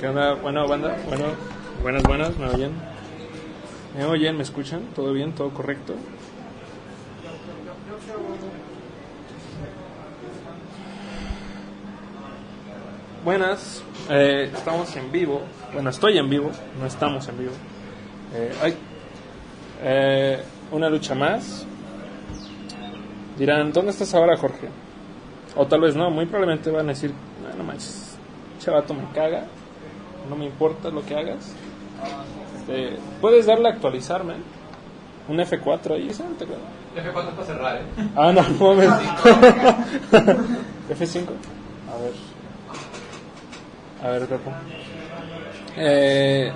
¿Qué onda? Bueno, banda, bueno, buenas, buenas, ¿me oyen? ¿Me oyen? ¿Me escuchan? ¿Todo bien? ¿Todo correcto? Buenas, eh, estamos en vivo. Bueno, estoy en vivo, no estamos en vivo. Eh, hay eh, una lucha más. Dirán, ¿dónde estás ahora, Jorge? O tal vez no, muy probablemente van a decir, no, no manches, chavato me caga, no me importa lo que hagas. Este, ¿Puedes darle a actualizarme? Un F4 ahí, ¿sabes? F4 es para cerrar, ¿eh? Ah, no, no mames. F5. A ver. A ver, Pepo. Eh,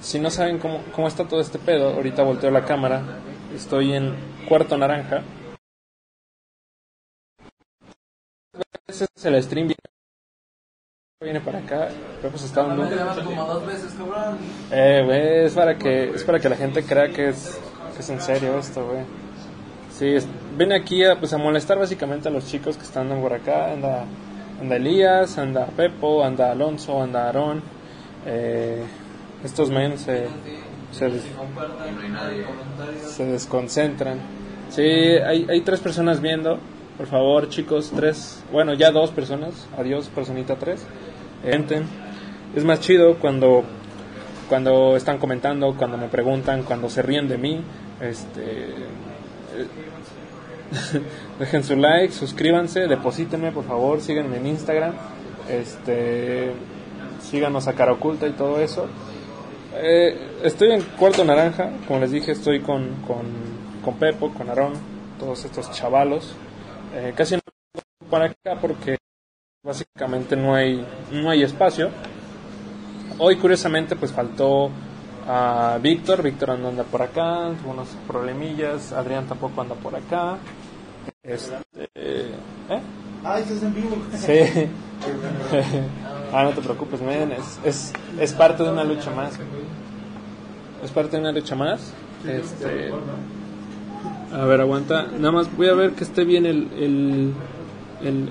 si no saben cómo, cómo está todo este pedo, ahorita volteo la cámara. Estoy en cuarto naranja. Ese es el stream. Viene para acá. Se está dando. como dos veces, cabrón. Eh, güey, es para que es para que la gente crea que es, que es en serio esto, güey. Sí, es- viene aquí a, pues, a molestar básicamente a los chicos que están por acá. Anda, anda Elías, anda Pepo, anda Alonso, anda Aarón. Eh, estos men se, se, des- se desconcentran. Sí, hay, hay tres personas viendo. Por favor, chicos, tres. Bueno, ya dos personas. Adiós, personita tres. Entren. Es más chido cuando, cuando están comentando, cuando me preguntan, cuando se ríen de mí. Este, eh, dejen su like, suscríbanse, deposítenme, por favor, síganme en Instagram. Este, síganos a cara oculta y todo eso. Eh, estoy en cuarto naranja, como les dije, estoy con, con, con Pepo, con Aarón, todos estos chavalos. Eh, casi no para acá porque básicamente no hay, no hay espacio. Hoy curiosamente pues faltó a Víctor, Víctor no anda por acá, tuvo unos problemillas, Adrián tampoco anda por acá. Este, ¿eh? Ah, estás en vivo. Sí. ah, no te preocupes, men. Es, es, es parte de una lucha más. Es parte de una lucha más. Este. A ver, aguanta. Nada más voy a ver que esté bien el, el,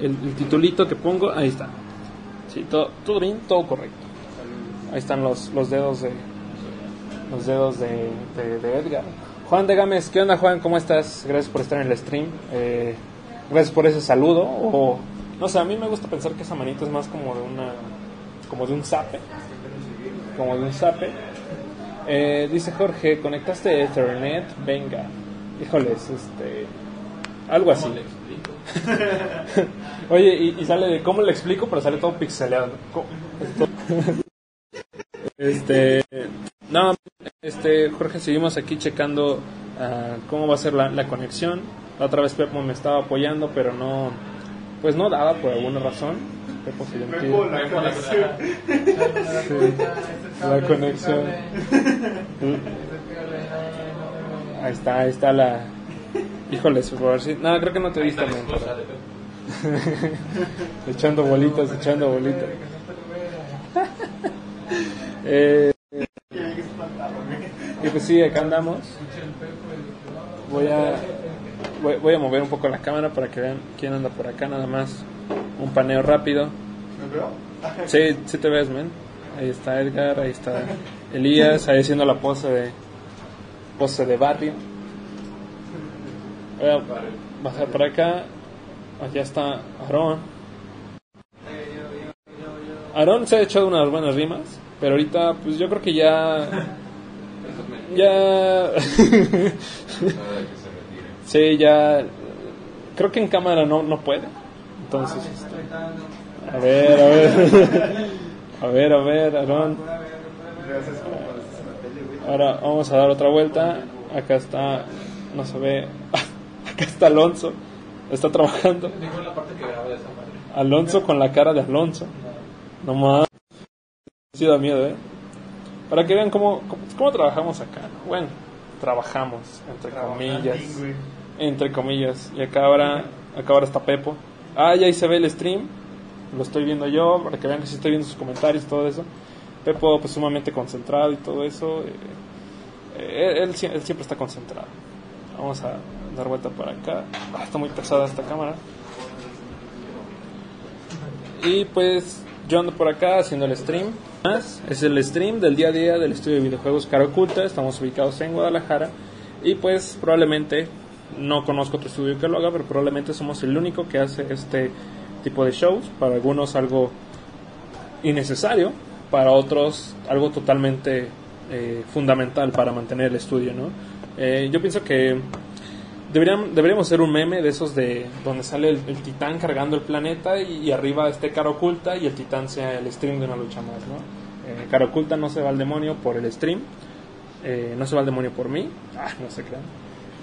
el, titulito que pongo. Ahí está. Sí, todo, todo bien, todo correcto. Ahí están los, los dedos de los dedos de, de- Edgar. Juan de Gámez, ¿qué onda Juan? ¿Cómo estás? Gracias por estar en el stream. Eh, gracias por ese saludo. O, no sé, a mí me gusta pensar que esa manita es más como de una, como de un zape, como de un zape. Eh, dice Jorge, ¿conectaste Ethernet? Venga. Híjoles, este, algo así. Oye, y, y sale de cómo le explico, pero sale todo pixeleado. ¿Cómo? Este, no, este, Jorge, seguimos aquí checando ah, cómo va a ser la, la conexión. La otra vez Pepo me estaba apoyando, pero no, pues no daba por alguna razón. Pepo se Pepo, la conexión. la conexión. Ahí está, ahí está la. Híjoles, por favor, sí. No, creo que no te viste, pero- echando bolitas, echando bolitas. Eh, y pues sí, acá andamos. Voy a, voy, voy a mover un poco la cámara para que vean quién anda por acá, nada más. Un paneo rápido. ¿Me veo? Sí, sí te ves, men. Ahí está Edgar, ahí está Elías, ahí haciendo la pose de pose de barrio. Voy a bajar por acá. Allá está Aarón. Aarón se ha echado unas buenas rimas, pero ahorita pues yo creo que ya ya sí, ya creo que en cámara no no puede. Entonces, este, a ver, a ver. A ver, a ver, Aarón. Gracias Ahora vamos a dar otra vuelta. Acá está, no se ve. Acá está Alonso. Está trabajando. Alonso con la cara de Alonso. No más. Sí da miedo, ¿eh? Para que vean cómo, cómo, cómo trabajamos acá. ¿no? Bueno, trabajamos, entre comillas. Entre comillas. Y acá ahora, acá ahora está Pepo. Ah, ya ahí se ve el stream. Lo estoy viendo yo, para que vean que sí estoy viendo sus comentarios y todo eso. Pepo, pues sumamente concentrado y todo eso. eh, eh, él, él siempre está concentrado. Vamos a dar vuelta para acá. Ah, está muy pesada esta cámara. Y pues yo ando por acá haciendo el stream. Es el stream del día a día del estudio de videojuegos Cara Oculta. Estamos ubicados en Guadalajara. Y pues probablemente, no conozco otro estudio que lo haga, pero probablemente somos el único que hace este tipo de shows. Para algunos algo innecesario, para otros algo totalmente eh, fundamental para mantener el estudio, ¿no? Eh, yo pienso que deberían, deberíamos hacer un meme de esos de donde sale el, el titán cargando el planeta y, y arriba esté cara oculta y el titán sea el stream de una lucha más, ¿no? Eh, cara oculta no se va al demonio por el stream, eh, no se va al demonio por mí, ah, no se crean.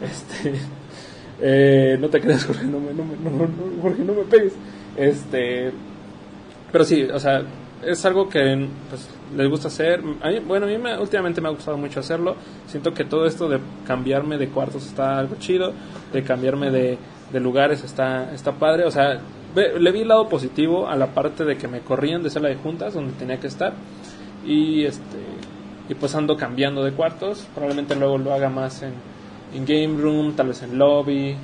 Este, eh, no te creas, Jorge, no me, no me- no, Jorge, no me pegues. Este, pero sí, o sea, es algo que pues, les gusta hacer. Bueno, a mí me- últimamente me ha gustado mucho hacerlo. Siento que todo esto de cambiarme de cuartos está algo chido, de cambiarme de, lugares está, está padre. O sea, ve- le vi el lado positivo a la parte de que me corrían de sala de juntas donde tenía que estar. Y este y pues ando cambiando de cuartos. Probablemente luego lo haga más en, en game room, tal vez en lobby,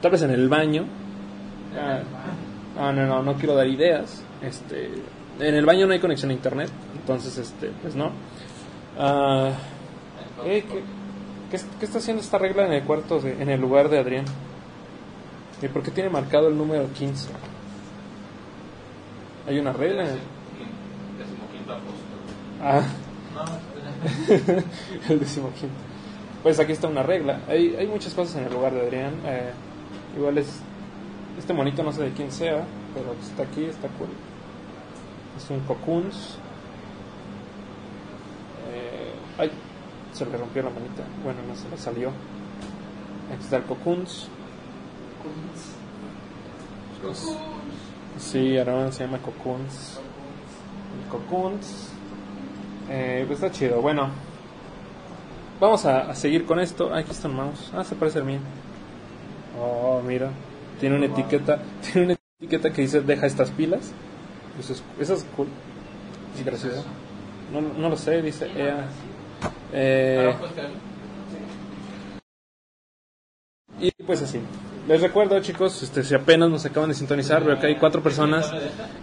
tal vez en el baño. Ah, no, no, no, no quiero dar ideas. Este, en el baño no hay conexión a internet, entonces, este, pues no. Ah, eh, ¿qué, está haciendo esta regla en el cuarto, de- en el lugar de Adrián? ¿Y por qué tiene marcado el número 15? Hay una regla. Ah, el decimoquinto. Pues aquí está una regla. Hay, hay muchas cosas en el lugar de Adrián. eh, igual es. Este monito no sé de quién sea, pero está aquí, está cool. Es un cocoons. Eh, ay, se le rompió la manita. Bueno, no se le salió. Aquí está el cocoons. Sí, ahora se llama cocoons. El cocoons. Eh, pues está chido. Bueno, vamos a, a seguir con esto. Ah, aquí está un mouse. Ah, se parece al mío. Oh, mira. Tiene una etiqueta. Tiene una etiqueta que dice deja estas pilas. Eso es, eso es cool. Es gracioso. No, no lo sé, dice EA. Eh, pues, y pues así. Les recuerdo, chicos, este, si apenas nos acaban de sintonizar, veo que hay cuatro personas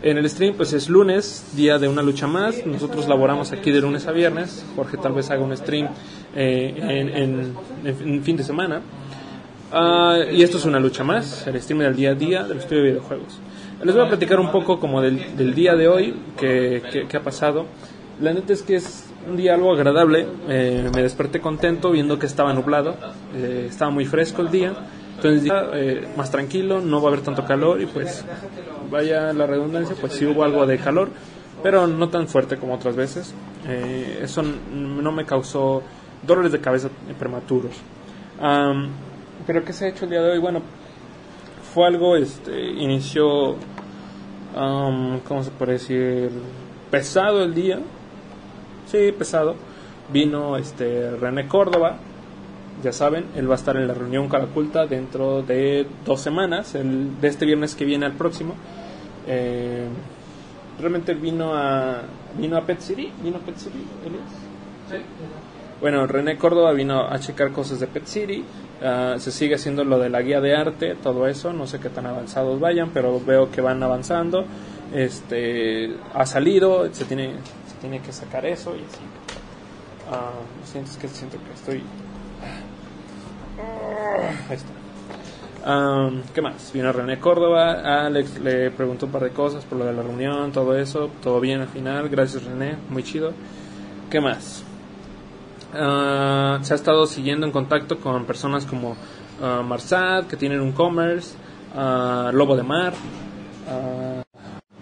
en el stream. Pues es lunes, día de una lucha más. Nosotros laboramos aquí de lunes a viernes. Jorge tal vez haga un stream eh, en, en- en fin de semana. Ah, y esto es una lucha más, el stream del día a día del estudio de videojuegos. Les voy a platicar un poco como del, día de hoy, que, ha pasado. La neta es que es un día algo agradable. eh, me desperté contento viendo que estaba nublado, eh, estaba muy fresco el día. Entonces día eh, más tranquilo, no va a haber tanto calor y pues vaya la redundancia, pues sí hubo algo de calor, pero no tan fuerte como otras veces. Eso no me causó dolores de cabeza prematuros. Am, pero ¿qué se ha hecho el día de hoy? Bueno, fue algo, este, inició, am, ¿cómo se puede decir? Pesado el día. Sí, pesado. Vino este René Córdoba, ya saben, él va a estar en la reunión Caraculta dentro de dos semanas, el, de este viernes que viene al próximo. Eh, realmente vino a vino a Pet City, vino a Pet City, Elias? Bueno, René Córdoba vino a checar cosas de Pet City. ah, se sigue haciendo lo de la guía de arte, todo eso. No sé qué tan avanzados vayan, pero veo que van avanzando. Este ha salido, se tiene, se tiene que sacar eso y así. Ah, siento es que siento que estoy. Ahí está. Am, ¿Qué más? Vino René Córdoba, Alex le preguntó un par de cosas por lo de la reunión, todo eso, todo bien al final, gracias René, muy chido. ¿Qué más? Ah, se ha estado siguiendo en contacto con personas como ah, Marsad, que tienen un commerce, ah, Lobo de Mar,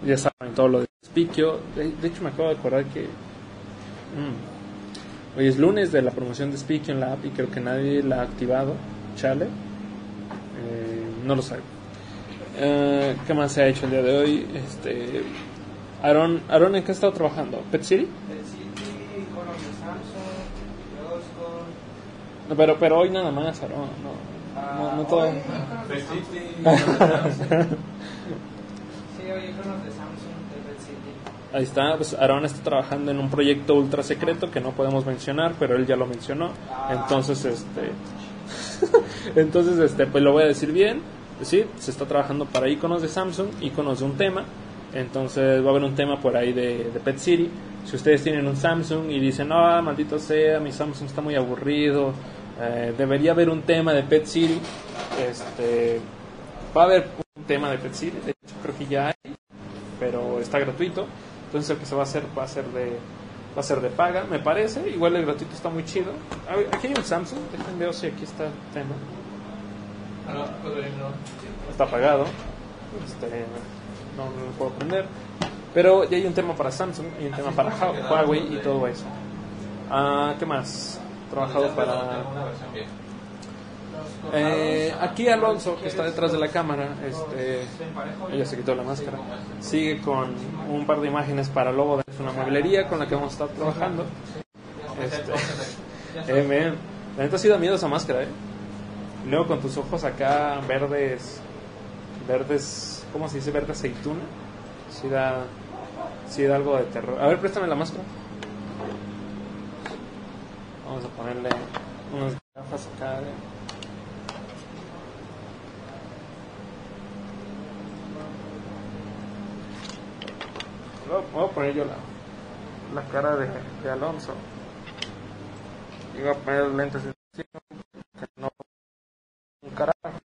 ya saben todo lo de Spikio. De, hecho, me acabo de acordar que mm, hoy es lunes de la promoción de Spikio en la app y creo que nadie la ha activado. Chale, Eh, no lo sé. Eh, ¿Qué más se ha hecho el día de hoy? Este, Aaron, Aaron, ¿en qué ha estado trabajando? ¿Pet City, iconos de Samsung, Kiosco. No, pero, pero hoy nada más, Aaron. No, no, no todo. de Pet Samsung. City. Sí, hoy iconos de Samsung, de Red City. Ahí está, pues Aaron está trabajando en un proyecto ultra secreto que no podemos mencionar, pero él ya lo mencionó. Entonces, este. Entonces, este, pues lo voy a decir bien. Sí, se está trabajando para iconos de Samsung, iconos de un tema. Entonces va a haber un tema por ahí de, de Pet City. Si ustedes tienen un Samsung y dicen, no, maldito sea, mi Samsung está muy aburrido, eh, debería haber un tema de Pet City, este, va a haber un tema de Pet City, de hecho creo que ya hay, pero está gratuito, entonces el que se va a hacer va a ser de va a ser de paga, me parece, igual el gratuito está muy chido. A ver, aquí hay un Samsung, déjenme ver si aquí está el tema. Ah, no, no. está apagado, este, no, no lo puedo prender. Pero ya hay un tema para Samsung, hay un tema para Hua- Huawei y todo eso. Ah, ¿Qué más? Trabajado para... Eh, aquí Alonso, que está detrás de la cámara, este, ella se quitó la máscara, sigue con un par de imágenes para Lobo de una mueblería con la que vamos a estar trabajando. Este, eh, man, la neta sí da miedo esa máscara, ¿eh? Luego con tus ojos acá verdes, verdes, ¿cómo se dice? Verde aceituna. Sí da, sí da algo de terror. A ver, préstame la máscara. Vamos a ponerle unas gafas acá. de- Voy a- poner yo la, la cara de, de Alonso. Y voy a poner lentes que no un carajo.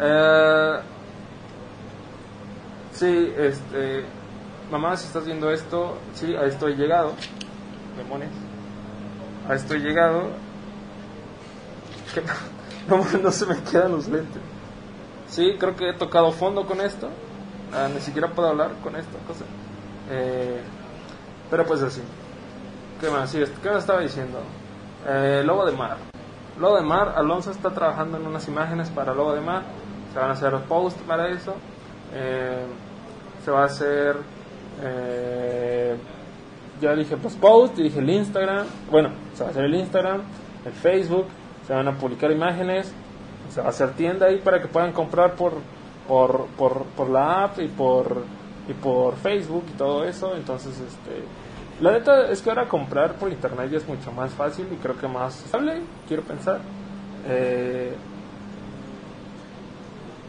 Eh, sí, este, mamá, si estás viendo esto, sí, a esto he llegado. Demonios. A esto llegado. No, no, se me quedan los lentes. Sí, creo que he tocado fondo con esto. Ah, ni siquiera puedo hablar con esta cosa. Eh, pero pues así. ¿Qué más? Sí, ¿Qué me estaba diciendo? Eh, Lobo de Mar. Lobo de Mar, Alonso está trabajando en unas imágenes para Lobo de Mar. Se van a hacer posts para eso. Eh, se va a hacer. eh, ya dije pues post, dije el Instagram. Bueno, se va a hacer el Instagram, el Facebook. Se van a publicar imágenes. Se va a hacer tienda ahí para que puedan comprar por, por, por, por la app y por, y por Facebook y todo eso. Entonces, este. La neta es que ahora comprar por internet ya es mucho más fácil y creo que más estable, quiero pensar. Eh,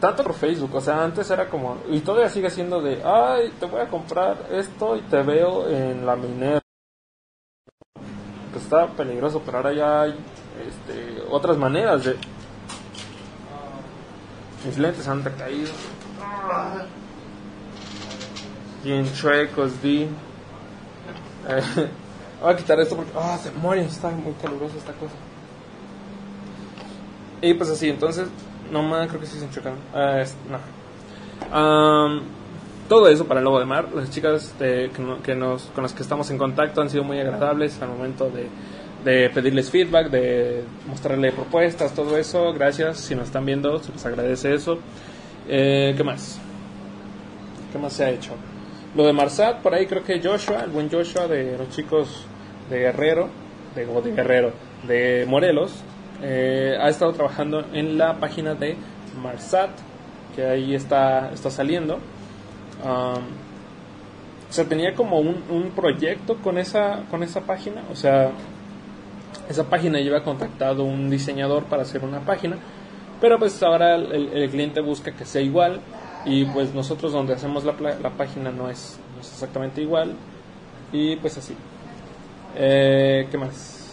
tanto por Facebook, o sea, antes era como, y todavía sigue siendo de, ay, te voy a comprar esto y te veo en la minera. Pues está peligroso, pero ahora ya hay este, otras maneras de... Mis lentes han caído. Bien chuecos, di. Voy a quitar esto porque, ah, demonios, está muy calurosa esta cosa. Y pues así, entonces, no más, creo que sí se enchocaron. Ah, es- no. Am, todo eso para el Lobo de Mar. Las chicas de- que, no- que nos, con las que estamos en contacto han sido muy agradables al momento de, de pedirles feedback, de mostrarle propuestas, todo eso. Gracias, si nos están viendo, se les agradece eso. Eh, ¿Qué más? ¿Qué más se ha hecho? Lo de Marsat, por ahí creo que Joshua, el buen Joshua de los chicos de Guerrero, de, de Guerrero, de Morelos, eh, ha estado trabajando en la página de Marsat, que ahí está, está saliendo. Um, o sea, tenía como un, un proyecto con esa, con esa página, o sea, esa página lleva contactado un diseñador para hacer una página, pero pues ahora el, cliente busca que sea igual y pues nosotros donde hacemos la, la página no es, no es exactamente igual y pues así. Eh, ¿Qué más?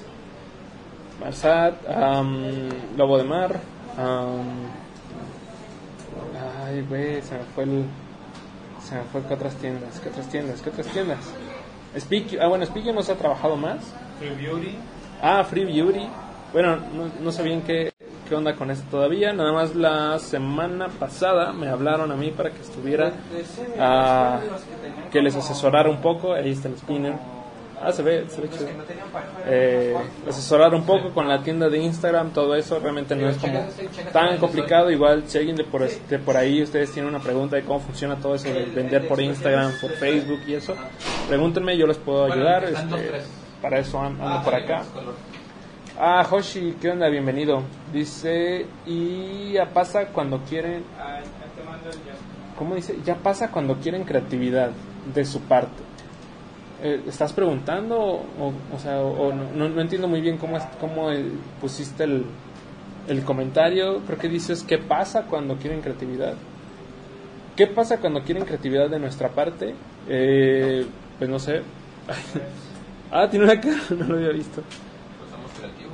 Marsat, am, Lobo de Mar. am, ay, güey, se me fue el. Se me fue qué otras tiendas, qué otras tiendas, qué otras tiendas. Speak, ah, bueno, Speak nos ha trabajado más. Free Beauty. Ah, Free Beauty. Bueno, no, no sé bien qué, qué onda con eso todavía. Nada más la semana pasada me hablaron a mí para que estuviera, ah, que les asesorara un poco. Ahí está el spinner. Ah, se ve, se ve chido. Eh, asesorar un poco con la tienda de Instagram, todo eso realmente no es como tan complicado. Igual, si alguien de por, de por ahí ustedes tienen una pregunta de cómo funciona todo eso de vender por Instagram, por Facebook y eso, pregúntenme, yo les puedo ayudar. Este, para eso ando ando por acá. Ah, Hoshi, ¿qué onda? Bienvenido. Dice, y ya pasa cuando quieren, ¿cómo dice? Ya pasa cuando quieren creatividad de su parte. Eh, ¿Estás preguntando o, o sea, o, o no, no, no entiendo muy bien cómo, es, cómo eh, pusiste el, el comentario? Creo que dices, ¿qué pasa cuando quieren creatividad? ¿Qué pasa cuando quieren creatividad de nuestra parte? Eh, pues no sé. Ah, tiene una cara, no lo había visto. Pues somos creativos.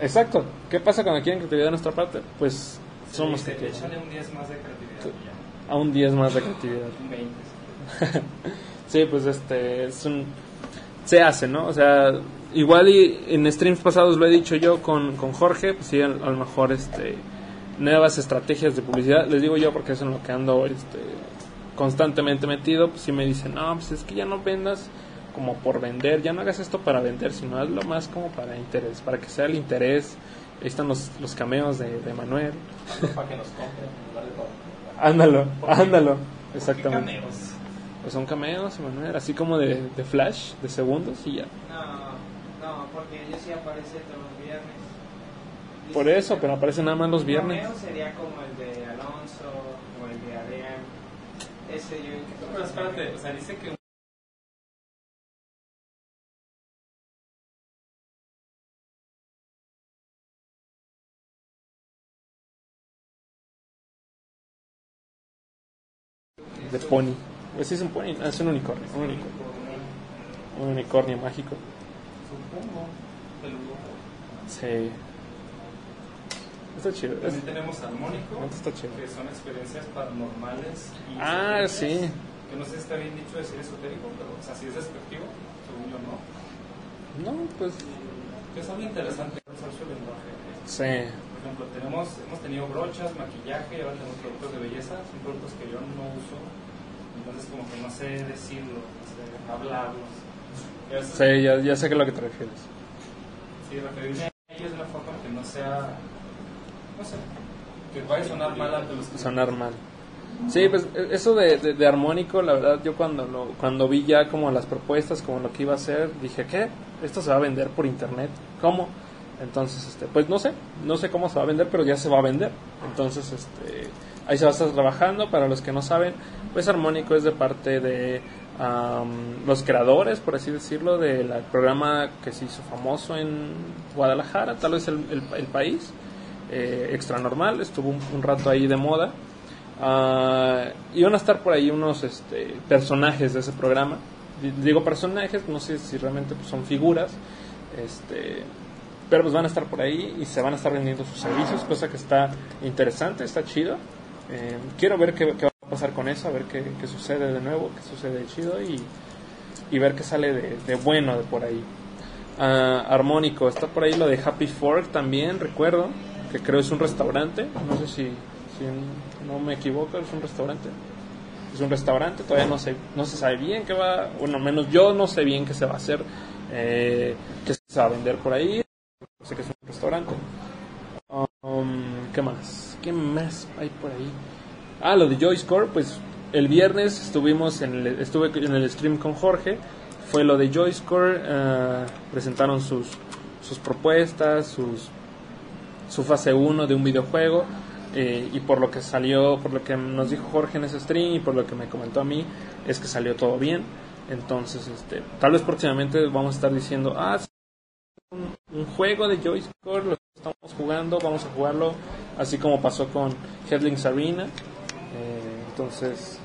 Exacto. ¿Qué pasa cuando quieren creatividad de nuestra parte? Pues somos Sí, creativos. Échale un 10 más de creatividad. A un 10 más de creatividad. Un 20. Sí, pues este es un se hace, ¿no? O sea, igual y en streams pasados lo he dicho yo con, con Jorge, pues sí, a, a lo mejor este nuevas estrategias de publicidad, les digo yo porque es en lo que ando este constantemente metido, pues sí me dicen, "No, pues es que ya no vendas como por vender, ya no hagas esto para vender, sino hazlo más como para interés, para que sea el interés." Ahí están los, los cameos de, de Manuel. Para que nos compren. Ándalo, ándalo. ¿Qué Exactamente. Pues son cameos, Manuel, así como de, de flash, de segundos y ya. No, no, porque ellos sí aparecen todos los viernes. Por eso, pero aparecen nada más los viernes. cameo sería como el de Alonso o el de Adrián. Ese yo Pero espérate, o sea, dice que De pony. Pues sí es un pony, es un unicornio. Un unicornio, un unicornio mágico. supongo. Sí. Está chido. También tenemos armónico, Neta está chido. que son experiencias paranormales. Y Ah, sí. Que no sé si está bien dicho decir esotérico, pero o sea, si es despectivo, según yo no. No, pues Que es algo interesante usar su lenguaje. sí. Por ejemplo, tenemos, hemos tenido brochas, maquillaje, y ahora tenemos productos de belleza, son productos que yo no uso, entonces como que no sé decirlo, no sé a veces, Sí, ya, ya sé que a lo que te refieres. sí, referirme a ellos de una forma que no sea, no sé, que vaya a sonar mal ante los que Sonar mal. Sí, pues e- eso de, de, de armónico, la verdad, yo cuando lo, cuando vi ya como las propuestas, como lo que iba a hacer, dije, ¿qué? Esto se va a vender por internet. ¿Cómo? Entonces, este, pues no sé, no sé cómo se va a vender, pero ya se va a vender. Entonces, este, ahí se va a estar trabajando. Para los que no saben, pues armónico es de parte de los creadores, por así decirlo, del programa que se hizo famoso en Guadalajara, tal vez el, país, eh, extra normal, estuvo un, un rato ahí de moda. Ah, iban a estar por ahí unos este, personajes de ese programa. Di- Digo personajes, no sé si realmente pues, son figuras, este, pero pues van a estar por ahí y se van a estar vendiendo sus servicios, cosa que está interesante, está chido. Eh, quiero ver qué, va a pasar con eso, a ver qué, sucede de nuevo, qué sucede de chido y, y ver qué sale de, bueno de por ahí. Ah, armónico, está por ahí lo de Happy Fork también, recuerdo, que creo es un restaurante, no sé si, si no me equivoco, es un restaurante. Es un restaurante, todavía no se, no se sabe bien qué va, bueno, menos yo no sé bien qué se va a hacer, eh, qué se va a vender por ahí, sé que es un restaurante. Um, ¿Qué más? ¿Qué más hay por ahí? Ah, lo de Joyce Core, pues el viernes estuvimos en el, estuve en el stream con Jorge, fue lo de Joyce Core, eh, presentaron sus, sus propuestas, sus, su fase 1 de un videojuego, eh, y por lo que salió, por lo que nos dijo Jorge en ese stream y por lo que me comentó a mí, es que salió todo bien. Entonces, este, tal vez próximamente vamos a estar diciendo, ah, un, un juego de Joyce Core, lo estamos jugando, vamos a jugarlo, así como pasó con Headlings Arena. Eh, entonces,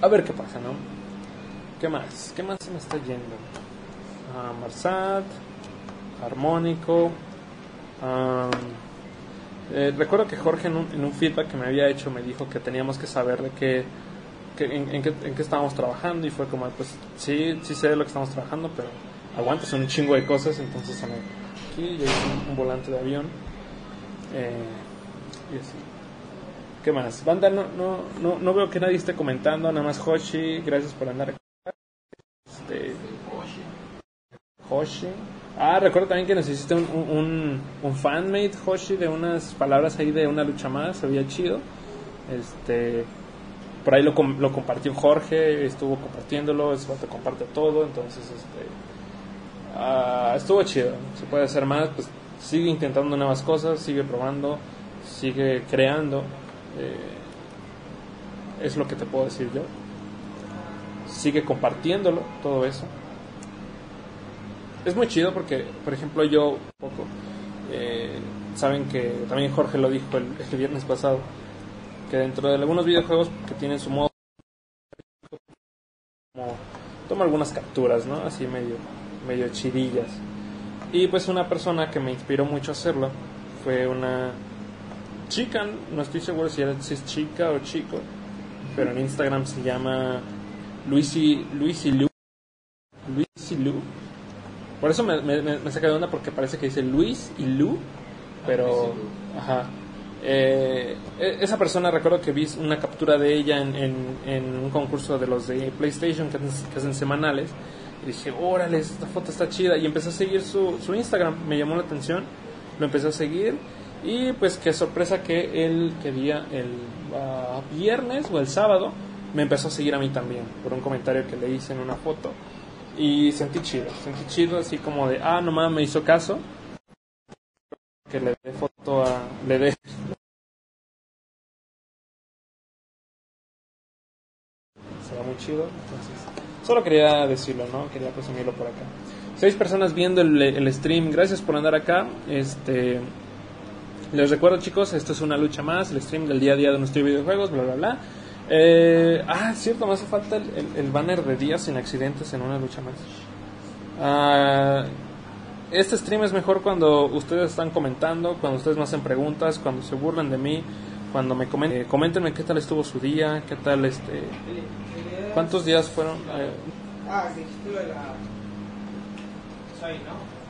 a ver qué pasa, ¿no? ¿Qué más? ¿Qué más se me está yendo? Ah, Marsat, Armónico. ah, eh, recuerdo que Jorge en un, en un feedback que me había hecho me dijo que teníamos que saber de qué, en, en qué, en qué estábamos trabajando y fue como, pues sí, sí sé lo que estamos trabajando, pero aguanta, son un chingo de cosas, entonces son aquí un, un volante de avión. Eh, y así. ¿Qué más? Banda, no, no, no, no veo que nadie esté comentando, nada más Hoshi, gracias por andar acá. Este, Hoshi. Ah, recuerdo también que nos hiciste un, un, un, fanmade, Hoshi, de unas palabras ahí de una lucha más, se veía chido. Este, por ahí lo, lo compartió Jorge, estuvo compartiéndolo, ese vato comparte todo, entonces este, ah, estuvo chido. Se puede hacer más, pues sigue intentando nuevas cosas, sigue probando, sigue creando. eh, es lo que te puedo decir yo. Sigue compartiéndolo, todo eso es muy chido porque, por ejemplo, yo un poco, eh, saben que también Jorge lo dijo el, el viernes pasado, que dentro de algunos videojuegos que tienen su modo tomo algunas capturas, ¿no? Así medio, medio chidillas. Y pues una persona que me inspiró mucho a hacerlo fue una chica, no estoy seguro si, era, si es chica o chico, pero en Instagram se llama Luisi, Luisi Lu. Luisi Lu. Por eso me, me, me saca de onda porque parece que dice Luis y Lu, pero... Ajá. Eh, e- esa persona recuerdo que vi una captura de ella en, en- en un concurso de los de PlayStation que, hacen- que hacen semanales dije, órale, esta foto está chida y empecé a seguir su, su Instagram, me llamó la atención, lo empecé a seguir. Y pues qué sorpresa que él, que día, el ah, viernes o el sábado, me empezó a seguir a mí también por un comentario que le hice en una foto. Y sentí chido, sentí chido así como de, ah, nomás me hizo caso que le dé foto a, le dé. Muy chido. Entonces, solo quería decirlo, ¿no? Quería presumirlo por acá. Seis personas viendo el, stream. Gracias por andar acá. Este, les recuerdo, chicos, esto es una lucha más. El stream del día a día de nuestros videojuegos, bla, bla, bla. Eh, ah, cierto, me hace falta el banner de días sin accidentes en una lucha más. Ah, este stream es mejor cuando ustedes están comentando, cuando ustedes me hacen preguntas, cuando se burlan de mí, cuando me comenten, eh, coméntenme qué tal estuvo su día, qué tal este, cuántos días fueron. Ah, dijiste lo de la. Soy, ¿no?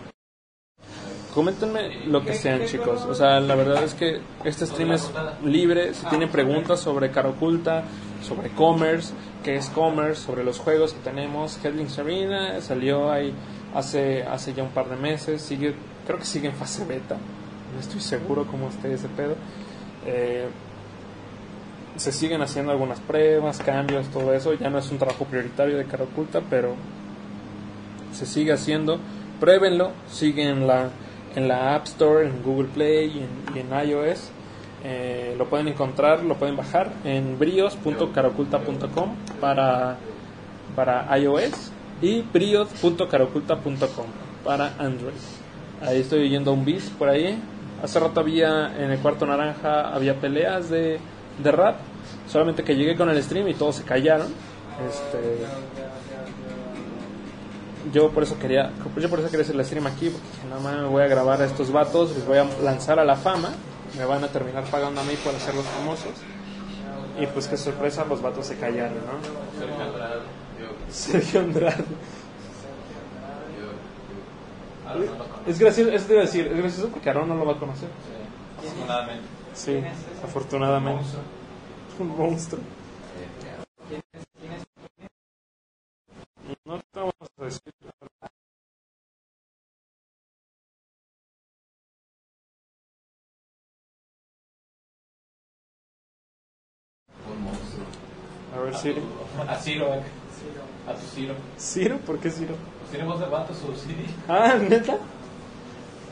Coméntenme lo que sean, chicos. O sea, la verdad es que este stream es libre. Si tienen preguntas sobre cara oculta, sobre commerce, qué es commerce, sobre los juegos que tenemos, Headlings Arena salió ahí hace hace ya un par de meses. Sigue, creo que sigue en fase beta. No estoy seguro cómo esté ese pedo. Eh, se siguen haciendo algunas pruebas, cambios, todo eso. Ya no es un trabajo prioritario de cara oculta, pero se sigue haciendo. Pruébenlo, sigue en la, en la App Store, en Google Play y en, iOS. Eh, lo pueden encontrar, lo pueden bajar en brios.caraoculta.com para, para iOS y brios.caraoculta.com para Android. Ahí estoy oyendo un beat por ahí. Hace rato había en el cuarto naranja había peleas de, de rap. Solamente que llegué con el stream y todos se callaron. Este, yo por eso quería yo por eso quería hacer el stream aquí porque dije, no mames, me voy a grabar a estos vatos les voy a lanzar a la fama me van a terminar pagando a mí por hacerlos famosos y pues qué sorpresa los vatos se callaron ¿no? Sergio Andrade. Sergio Andrade es gracioso a decir es gracioso porque Aaron no lo va a conocer Sí, Afortunadamente. Sí afortunadamente un monstruo no te vamos a decir Un monstruo. a ver Ciro A Ciro. A tu Ciro. Ciro ¿por qué Ciro? Pues tiene voz de vato su CD. Ah, neta.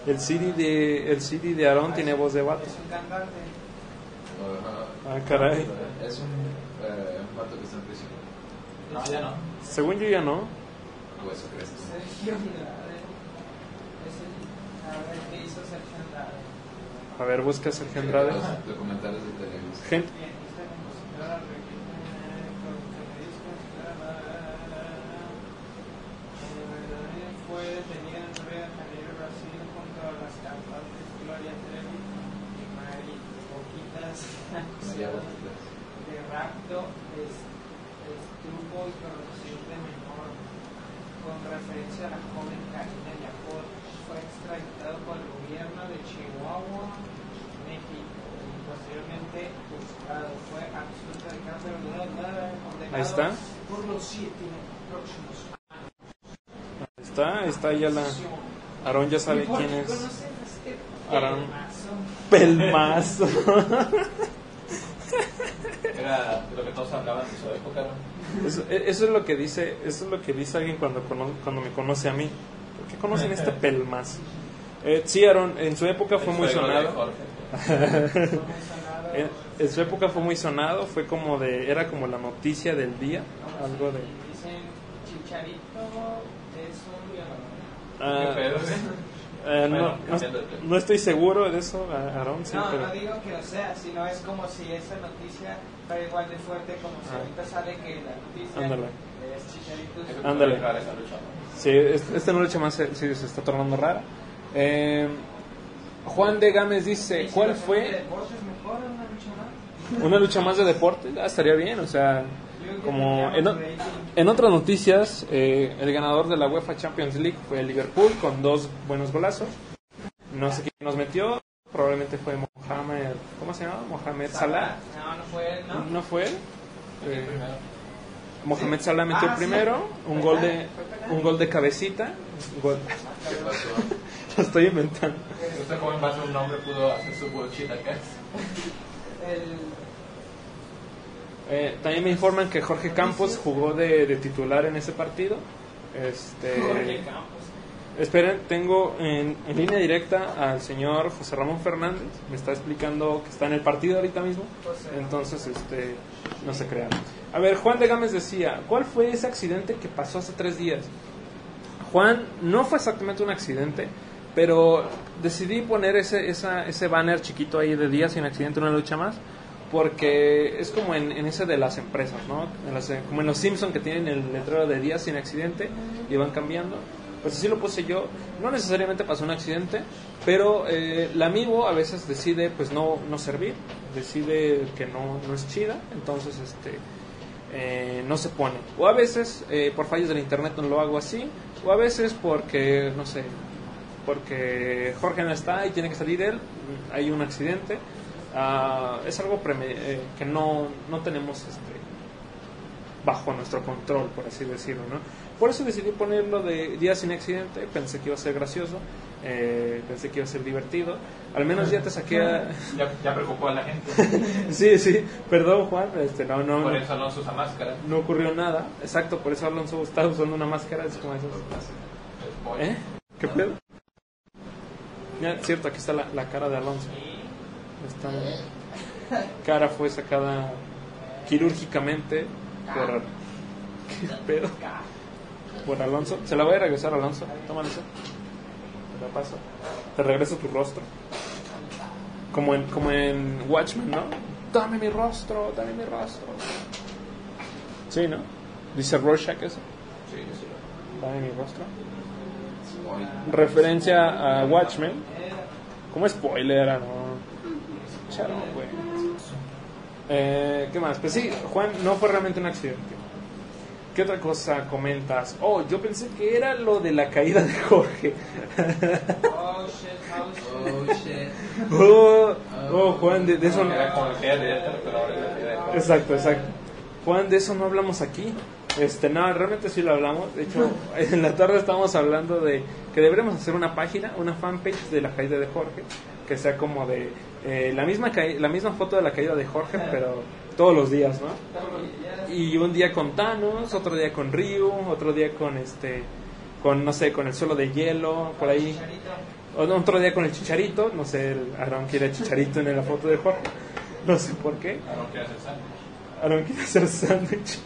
El CD de el CD de Aaron tiene voz de vato. Es un cantante. Ah, caray. Es un, eh, un vato que está en prisión. No, ya no. Según yo ya no. O eso crees. Sergio Andrade. Es el. A ver qué hizo Sergio Andrade. A ver, busca Sergio Andrade. Los documentales de televisión. Gente, Pianista, compositora, requinta, productora de discos, bla, bla, bla, bla. Eh, Fue detenida en Río de Janeiro, Brasil, junto a las cantantes Gloria Trevi y Mari Boquitas, María acusadas Boquitas. de rapto, es- estrupo y corrupción de menor. Con referencia a la joven Karina Yapor, fue extraditado por el gobierno de Chihuahua, México, y posteriormente juzgado. Fue absoluto de cáncer, bla, bla, bla, condenado Ahí está. por los siete próximos ahí está, está ya la. Aaron ya sabe ¿Y por quién es. este Aaron. pelmazo? Era de lo que todos hablaban en su época, ¿no? Eso, e- eso es lo que dice, eso es lo que dice alguien cuando cono- cuando me conoce a mí. ¿Por qué conocen este pelmazo? Eh, sí, Aaron, en su época fue El muy sonado. En, en su época fue muy sonado, fue como de, era como la noticia del día, algo de. Dicen Chicharito es un violador. Ah, Qué pedo, ¿eh? Eh, no, Bueno, no, tema. no estoy seguro de eso, a- Aarón, sí, no, pero... no digo que lo sea, sino es como si esa noticia fuera igual de fuerte como si Ah. ahorita sale que la noticia Ándale. es Chicharito. Ándale. ¿no? Sí, no lucha más se, sí, se está tornando rara. Eh, Juan de Gámez dice, si ¿cuál de fue deportes mejor una lucha más? una lucha más de deporte? Ah, estaría bien, o sea, como en, o- rating. en otras noticias, eh, el ganador de la UEFA Champions League fue el Liverpool con dos buenos golazos. No sé quién nos metió, probablemente fue Mohamed, ¿cómo se llama? Mohamed Salah. No, no fue él, ¿no? ¿No fue él? El Eh, primero. Mohamed Salah metió Ah, sí. primero, un gol de un gol de cabecita. un gol- ¿Qué pasó? Lo estoy inventando. Este joven base un nombre pudo hacer su bullshit acá. El, Eh, también me informan que Jorge Campos jugó de, de titular en ese partido. Este, Jorge Campos. esperen, tengo en, en línea directa al señor José Ramón Fernández. Me está explicando que está en el partido ahorita mismo. Entonces, este, no se crean. A ver, Juan de Gámez decía, ¿cuál fue ese accidente que pasó hace tres días? Juan, no fue exactamente un accidente, pero decidí poner ese, esa, ese banner chiquito ahí de día sin accidente, una lucha más, porque es como en, en ese de las empresas, ¿no? En las- como en los Simpson que tienen el letrero de día sin accidente y van cambiando. Pues así lo puse yo. No necesariamente pasó un accidente, pero eh, la amigo a veces decide pues no, no servir, decide que no, no es chida, entonces este eh, no se pone. O a veces eh, por fallos del internet no lo hago así, o a veces porque, no sé, porque Jorge no está y tiene que salir él, hay un accidente. Ah, es algo preme- eh, que no, no tenemos este, bajo nuestro control, por así decirlo, ¿no? Por eso decidí ponerlo de día sin accidente, pensé que iba a ser gracioso, eh, pensé que iba a ser divertido, al menos ya te saqué a... Ya, ya preocupó a la gente. sí, sí, perdón Juan, este, no, no, Por eso Alonso usa máscara. no ocurrió nada, exacto, por eso Alonso está usando una máscara, es como. ¿Eh? ¿Qué pedo? Ya, cierto, aquí está la, la cara de Alonso. Esta cara fue sacada quirúrgicamente por... ¿Qué pedo? Por Alonso. Se la voy a regresar a Alonso. Tómale eso. Te la paso. Te regreso tu rostro. Como en, como en Watchmen, ¿no? Dame mi rostro, dame mi rostro. Sí, ¿no? Dice Rorschach eso. Sí, Dame mi rostro. Referencia a Watchmen. Como spoiler, ah, no. Charo, güey. Eh, ¿Qué más? Pues sí, Juan, no fue realmente un accidente. ¿Qué otra cosa comentas? Oh, yo pensé que era lo de la caída de Jorge. Oh, shit. Oh, shit. Oh, oh, Juan, de, de eso no. Exacto, exacto. Juan, de eso no hablamos aquí. Este, no, realmente sí lo hablamos. De hecho, en la tarde estábamos hablando de que deberíamos hacer una página, una fanpage de la caída de Jorge, que sea como de eh, la misma la misma foto de la caída de Jorge, pero todos los días, ¿no? Y un día con Thanos, otro día con Ryu, otro día con este, con no sé, con el suelo de hielo, por ahí. O no, otro día con el chicharito, no sé, el Aaron quiere chicharito en la foto de Jorge, no sé por qué. Aaron quiere hacer. Aaron quiere hacer sándwich.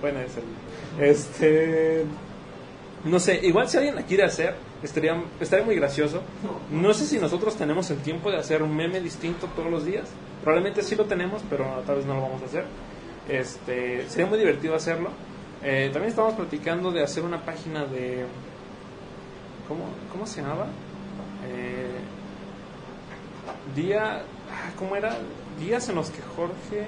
bueno, es el- Este. No sé, igual si alguien la quiere hacer, estaría, estaría muy gracioso. No sé si nosotros tenemos el tiempo de hacer un meme distinto todos los días. Probablemente sí lo tenemos, pero tal vez no lo vamos a hacer. Este, sería muy divertido hacerlo. Eh, también estamos platicando de hacer una página de. ¿Cómo, cómo se llamaba? Eh, día. Ah, ¿Cómo era? Días en los que Jorge.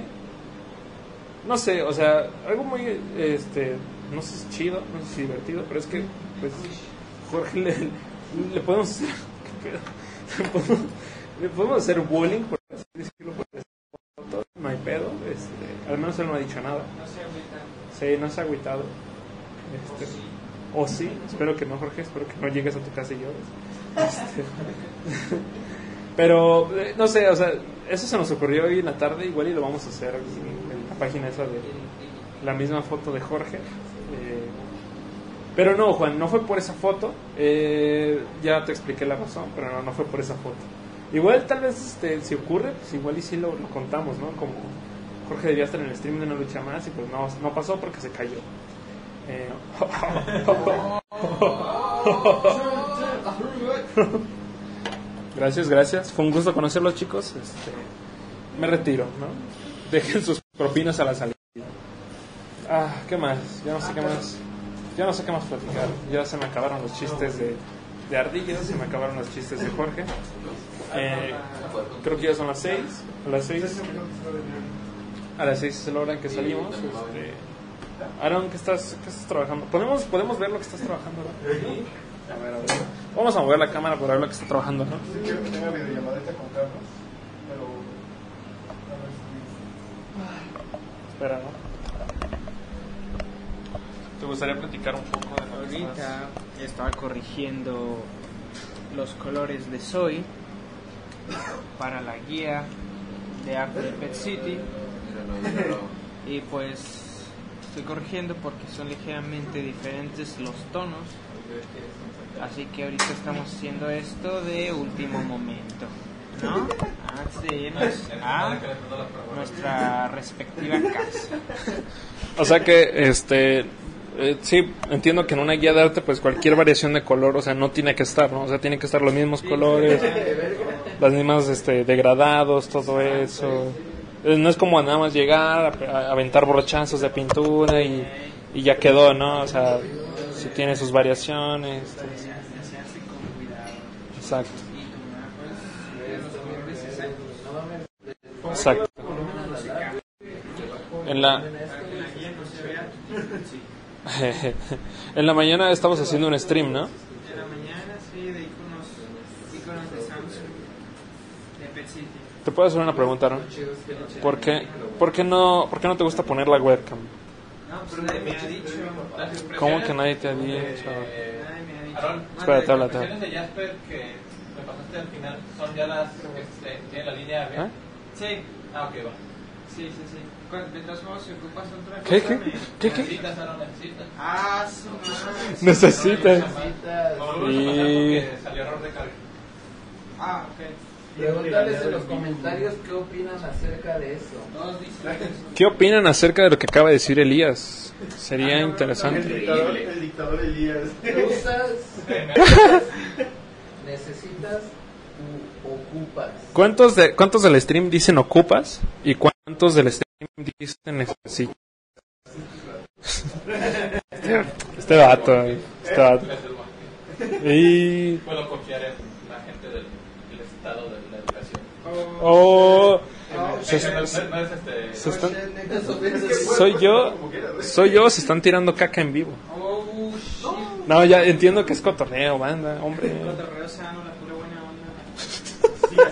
No sé, o sea, algo muy. Este, no sé si chido, no sé si divertido, pero es que. Pues, Jorge le, le podemos hacer. ¿qué pedo? Le podemos, le podemos hacer bullying, por así decirlo. por foto, No hay pedo. Este, al menos él no ha dicho nada. No sé, ahorita. Sí, no se ha agüitado. Este, o sí, espero que no, Jorge, espero que no llegues a tu casa y llores. Este, pero, eh, no sé, o sea, eso se nos ocurrió hoy en la tarde, igual y lo vamos a hacer en, la página esa de la misma foto de Jorge. Eh, pero no, Juan, no fue por esa foto. eh, ya te expliqué la razón, pero no, no fue por esa foto. Igual, tal vez, este, si ocurre, pues igual y sí lo, lo contamos, ¿no? Como Jorge debía estar en el stream de una lucha más y pues no, no pasó porque se cayó. Eh, Gracias, gracias. Fue un gusto conocerlos, chicos. Este, me retiro, ¿no? Dejen sus propinas a la salida. Ah, ¿qué más? Ya no sé qué más. Ya no sé qué más platicar. Ya se me acabaron los chistes de, de Ardillas, se me acabaron los chistes de Jorge. Eh, creo que ya son las seis. A las seis. A las seis es la hora en que salimos. Este, Aaron, ¿qué estás, qué estás trabajando? ¿Podemos, ¿Podemos ver lo que estás trabajando? ¿no? A ver, a ver. Vamos a mover la cámara para ver lo que está trabajando, ¿no? Sí quiero que tenga videollamadita con Carlos, pero... a ver si- Espera, ¿no? ¿Te gustaría platicar un poco de lo que estás- Ahorita estaba corrigiendo los colores de Soy para la guía de arte de Pet City y pues estoy corrigiendo porque son ligeramente diferentes los tonos así que ahorita estamos haciendo esto de último momento ¿no? antes de irnos a nuestra respectiva casa O sea que, este, eh, sí, entiendo que en una guía de arte, pues cualquier variación de color, o sea, no tiene que estar, ¿no? O sea, tiene que estar los mismos colores, las mismas, este, degradados, todo eso. Eh, No es como nada más llegar, a, a aventar brochazos de pintura y, y ya quedó, ¿no? O sea, tiene sus variaciones. todo eso. Exacto, exacto. En la, en la mañana estamos haciendo un stream, ¿no? En la mañana, sí, de iconos, iconos de Samsung, de Pet City. Te puedo hacer una pregunta, ¿no? ¿Por qué, por qué no, por qué no te gusta poner la webcam? No, pues nadie me ha dicho. ¿Cómo que nadie te ha dicho? Eh, Nadie me ha dicho. Aaron, Espérate, las expresiones de Jasper que me pasaste al final son ya las que este, tienen la línea bien. ¿Eh? Sí, Ah, ok, va. sí, sí, sí. Cuando- De todos modos, si ocupas otra ¿Qué, cosa, qué? ¿Qué, qué? Necesitas, Aaron, necesitas. Ah, su madre. Necesitas. Me vuelves a Y- pasar porque salió error de carga. Ah, ok. Pregúntales en los comentarios qué opinan acerca de eso. ¿Qué opinan acerca de lo que acaba de decir Elías? Sería El interesante. dictador, el dictador Elías. ¿Usas, necesitas u ocupas? ¿Cuántos, de, ¿Cuántos del stream dicen ocupas? ¿Y cuántos del stream dicen necesitas? Este vato, este vato. Y... Puedo confiar en la gente del, del estado de la educación. Oh, se- se- están- soy yo, soy yo, se están tirando caca en vivo. Oh. No, ya entiendo que es cotorreo, banda, hombre. Cotorreo sano, la pura buena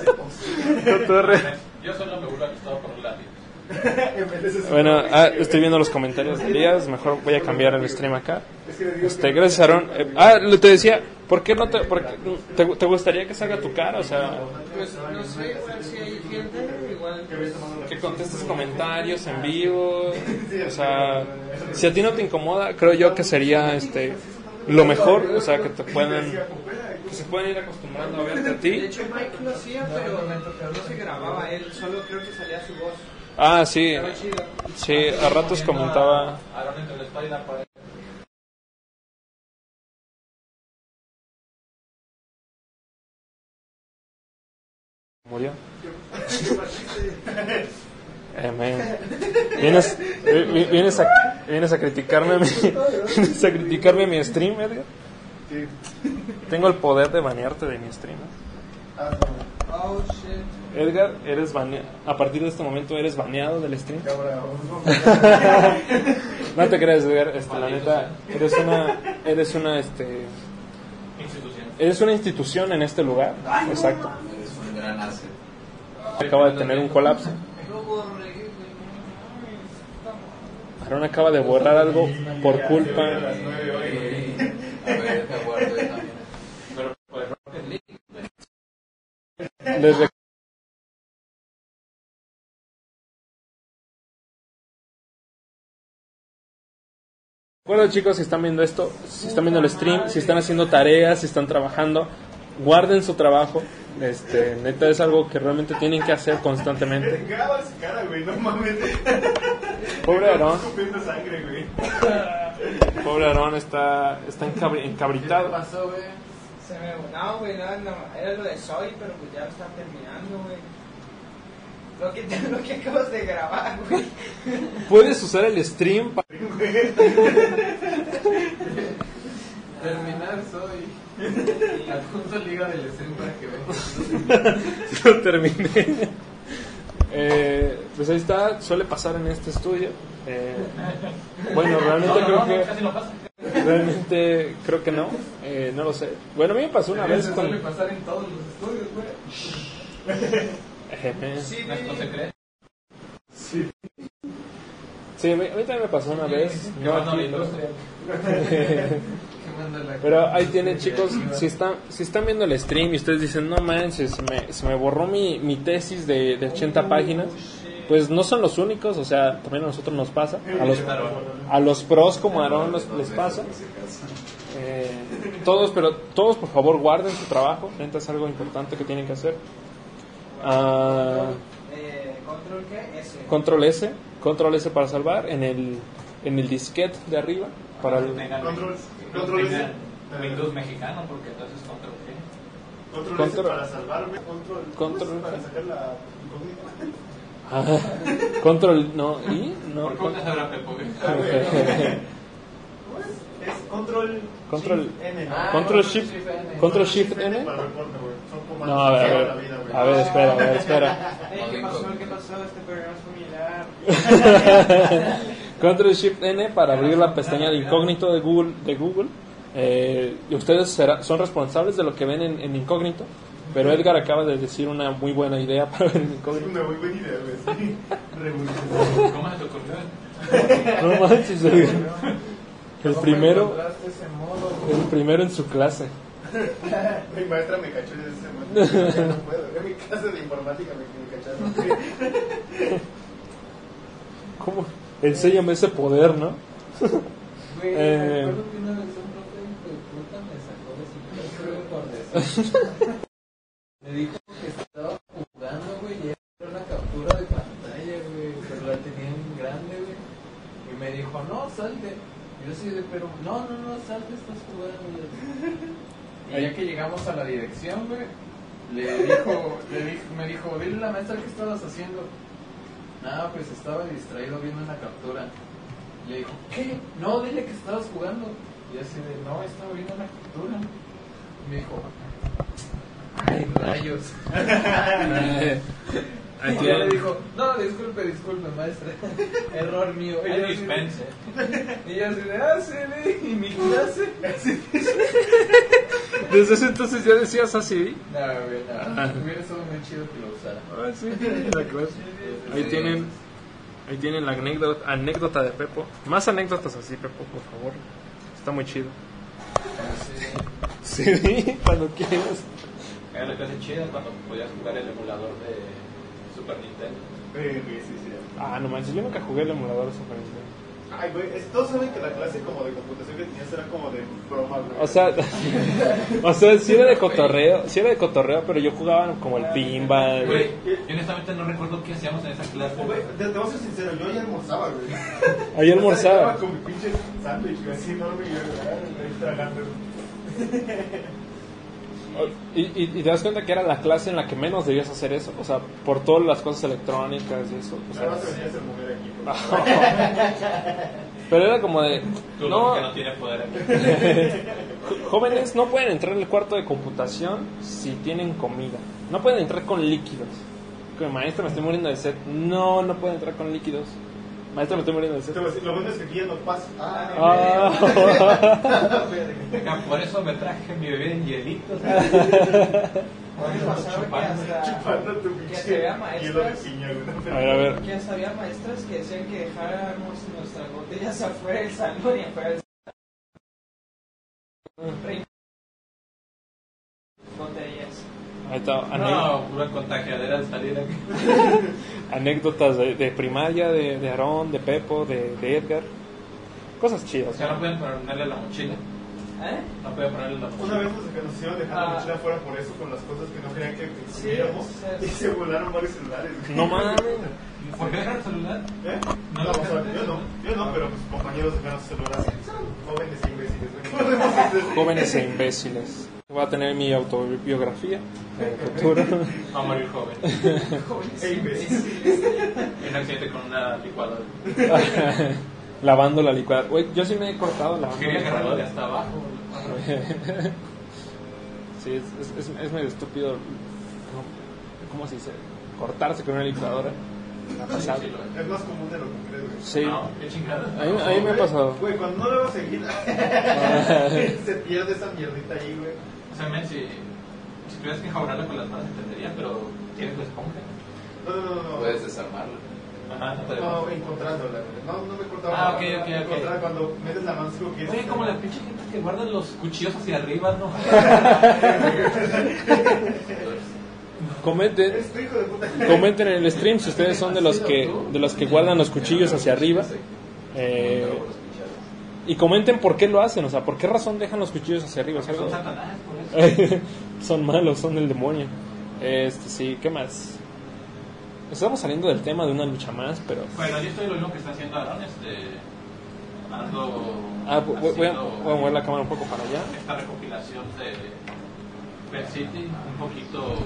onda. Cotorreo. Yo solo me vuelvo acostado por los labios. Bueno, ah, estoy viendo los comentarios de Elías, mejor voy a cambiar el stream acá. Este, gracias Aaron. Eh, ah, lo te decía, ¿por qué no te, por qué- te, te gustaría que salga tu cara? O sea, Pues no sé, igual si hay gente, igual que contestes comentarios en vivo. O sea, si a ti no te incomoda, creo yo que sería este lo mejor, o sea, que te puedan que se puedan ir acostumbrando a verte a De ti. hecho, Mike lo hacía, pero no se grababa él, solo creo que salía su voz. Ah, sí. Sí, a ratos comentaba murió. Eh, man. ¿Vienes, vi- vienes, a, vienes a criticarme a mi, vienes a criticarme mi stream, Edgar. Sí. Tengo el poder de banearte de mi stream. ¿eh? Ah, no. Oh shit. Edgar, eres baneado. A partir de este momento eres baneado del stream. No te creas, Edgar. Este, la neta, eres una, eres una, este, eres una institución en este lugar. Exacto. Gran asset. Acaba de tener un colapso. Aaron acaba de borrar algo por culpa. Rec- Recuerden chicos, si están viendo esto, si están viendo el stream, si están haciendo tareas, si están trabajando, guarden su trabajo. Este, neta es algo que realmente tienen que hacer constantemente. Graba su cara, güey, no mames. Pobre Aaron. Escupiendo sangre, güey. pobre Aarón está, está encabri- ¿Qué encabritado. pasó, güey? Se me no, güey, no, no, era lo de Soy, pero pues ya lo está terminando, güey. Lo que, lo que acabas de grabar, güey. Puedes usar el stream para... Terminar soy. Adjunto liga del stream para que vean. lo terminé. Eh, pues ahí está, suele pasar en este estudio. Eh, bueno, realmente No, creo no, no, que casi no pasa. realmente creo que no, eh, no lo sé. Bueno, a mí me pasó una vez Eso con suele pasar en todos los estudios, güey. Sí, No, no se cree. Sí, a mí, a mí también me pasó una vez. No aquí, Pero ahí tienen chicos, si están, si están viendo el stream y ustedes dicen, no manches, se me, borró mi, mi tesis de, de 80 páginas, pues no son los únicos, o sea, también a nosotros nos pasa, a los, a los pros como a Aarón les pasa. Eh, todos, pero todos por favor guarden su trabajo, neta es algo importante que tienen que hacer. Ah, control S, control S para salvar en el, en el disquete de arriba, para el, Control- S. Windows mexicano, porque entonces control qué. Control, Control- S para salvarme. Control, Control- para sacar la incógnita. Ah, control, no, y, no, ¿Por qué sabrá Pepo? Es control. Control- Shift N. Control Shift, Shift N. Control Shift N. No, a ver, a ver, a ver, espera, a ver, espera. ¿Qué pasó? ¿Qué pasó? Este programa es familiar. Control Shift N para abrir la pestaña de incógnito de Google. De Google. Eh, y ustedes será- son responsables de lo que ven en, en incógnito. Pero Edgar acaba de decir una muy buena idea para ver en Es incógnito. una muy buena idea, güey. Sí. ¿Cómo se te ocurrió? No manches, Edgar. El ¿Cómo primero, el primero en su clase. Mi maestra me cachó desde ese momento. No puedo. En mi clase de informática me, me cacharon. ¿Cómo? Enséñame ese poder, ¿no? Eh. me dijo que estaba jugando, güey, y era una captura de pantalla, güey, pero la tenía en grande, güey. Y me dijo, no, salte. Y yo de, pero, no, no, no, salte, estás jugando. Y ya que llegamos a la dirección, güey, le dijo, le dijo, me dijo, dile a la maestra qué estabas haciendo. Nada, pues estaba distraído viendo una captura. Le dijo, ¿qué? No, dile que estabas jugando. Y así de, no, estaba viendo una captura. Y me dijo, ay, rayos. Y ya le dijo, no, disculpe, disculpe, maestra. Error mío. Y yo así de- dispense. Y yo así de, ah, sí, sí, y mi clase. Desde ese entonces ya decías así. No, güey, no. Hubiera estado muy chido que lo usara. Ah, sí, la clase. Ahí tienen, ahí tienen la anécdota, anécdota de Pepo. Más anécdotas así, Pepo, por favor. Está muy chido. Sí, cuando quieras. Era la clase chida cuando podías jugar el emulador de Super Nintendo. Güey, sí, sí. Ah, no manches, yo nunca jugué el emulador de Super Nintendo. Ay, güey, es- todos saben que la clase como de computación que tenías era como de broma, güey. O sea, o sea, sí era de cotorreo, sí era de cotorreo, pero yo jugaba como el pinball. Güey, yo honestamente no recuerdo qué hacíamos en esa clase. Güey, te, te voy a ser sincero, yo ya almorzaba, güey. Ahí almorzaba. Estaba con mi pinche sándwich, güey, así enorme y yo, ah, ahí tragando. Y, y, y te das cuenta que era la clase en la que menos debías hacer eso, o sea, por todas las cosas electrónicas y eso. o sea, mujer aquí. pero era como de, Tú no, que no tienes poder aquí. jóvenes no pueden entrar al cuarto de computación si tienen comida, no pueden entrar con líquidos. Que maestra me estoy muriendo de sed, no, no pueden entrar con líquidos. Maestra me estoy muriendo decir, Lo bueno es que aquí ya no pasa. Ah, Ah. Acá, Por eso me traje mi bebé en hielitos. Mí me pasaba que Chupando, hasta, chupando tu que había maestras, güey. A ver, a ver. que hasta había maestras que decían que dejáramos nuestras botellas afuera del salón y afuera del salón. Botellas. Ahí está, No, pura contagiadera de salir aquí. anécdotas de, de primaria, de, de Aarón, de Pepo, de, de Edgar. Cosas chidas. sea, no pueden ponerle la mochila. ¿Eh? No pueden ponerle la Una mochila. vez nos, nos hicieron dejar la Ah. mochila afuera por eso, con las cosas que no querían que Sí, tuviéramos. sí, y sí. se volaron varios celulares. No mames. ¿Por qué dejar el celular? ¿Eh? No No, o sea, dejaron. yo no, yo no, pero mis compañeros dejaron celulares. Jóvenes e imbéciles. Jóvenes e imbéciles. Voy a tener mi autobiografía en el futuro. Va a morir joven. En un accidente con una licuadora. lavando la licuadora. Güey, yo sí me he cortado la Quería agarrarlo de hasta abajo. Sí, es, es, es, es medio estúpido. ¿Cómo, cómo se dice? Cortarse con una licuadora. Ha pasado. Es más común de lo que crees, güey. Sí, No, qué chingada. a mí, a mí me ha pasado. Güey, cuando no lo vas a seguir, se pierde esa mierdita ahí, güey. O sea, men, si, si tuvieras que enjaunarlo con las manos, entendería, pero tienes la esponja. No, no, no, no. Puedes desarmarlo. Ajá, no te No, encontrándola, güey. No, no me cortaba. Ah, ok, ok, ok. encontrar Cuando metes la mano, sí lo quieres. Oye, como la pinche gente que guarda los cuchillos hacia arriba, ¿no? Comenten, comenten en el stream si ustedes son de los que de los que guardan los cuchillos hacia arriba. Eh, y comenten por qué lo hacen, o sea, por qué razón dejan los cuchillos hacia arriba. ¿Es algo? Son son malos, son el demonio. Este, sí, ¿qué más? Estamos saliendo del tema de una lucha más, pero... Bueno, yo estoy lo mismo que está haciendo Aaron, este... Ando... Ah, voy, voy a, haciendo voy a mover la cámara un poco para allá. Esta recopilación de City, un poquito,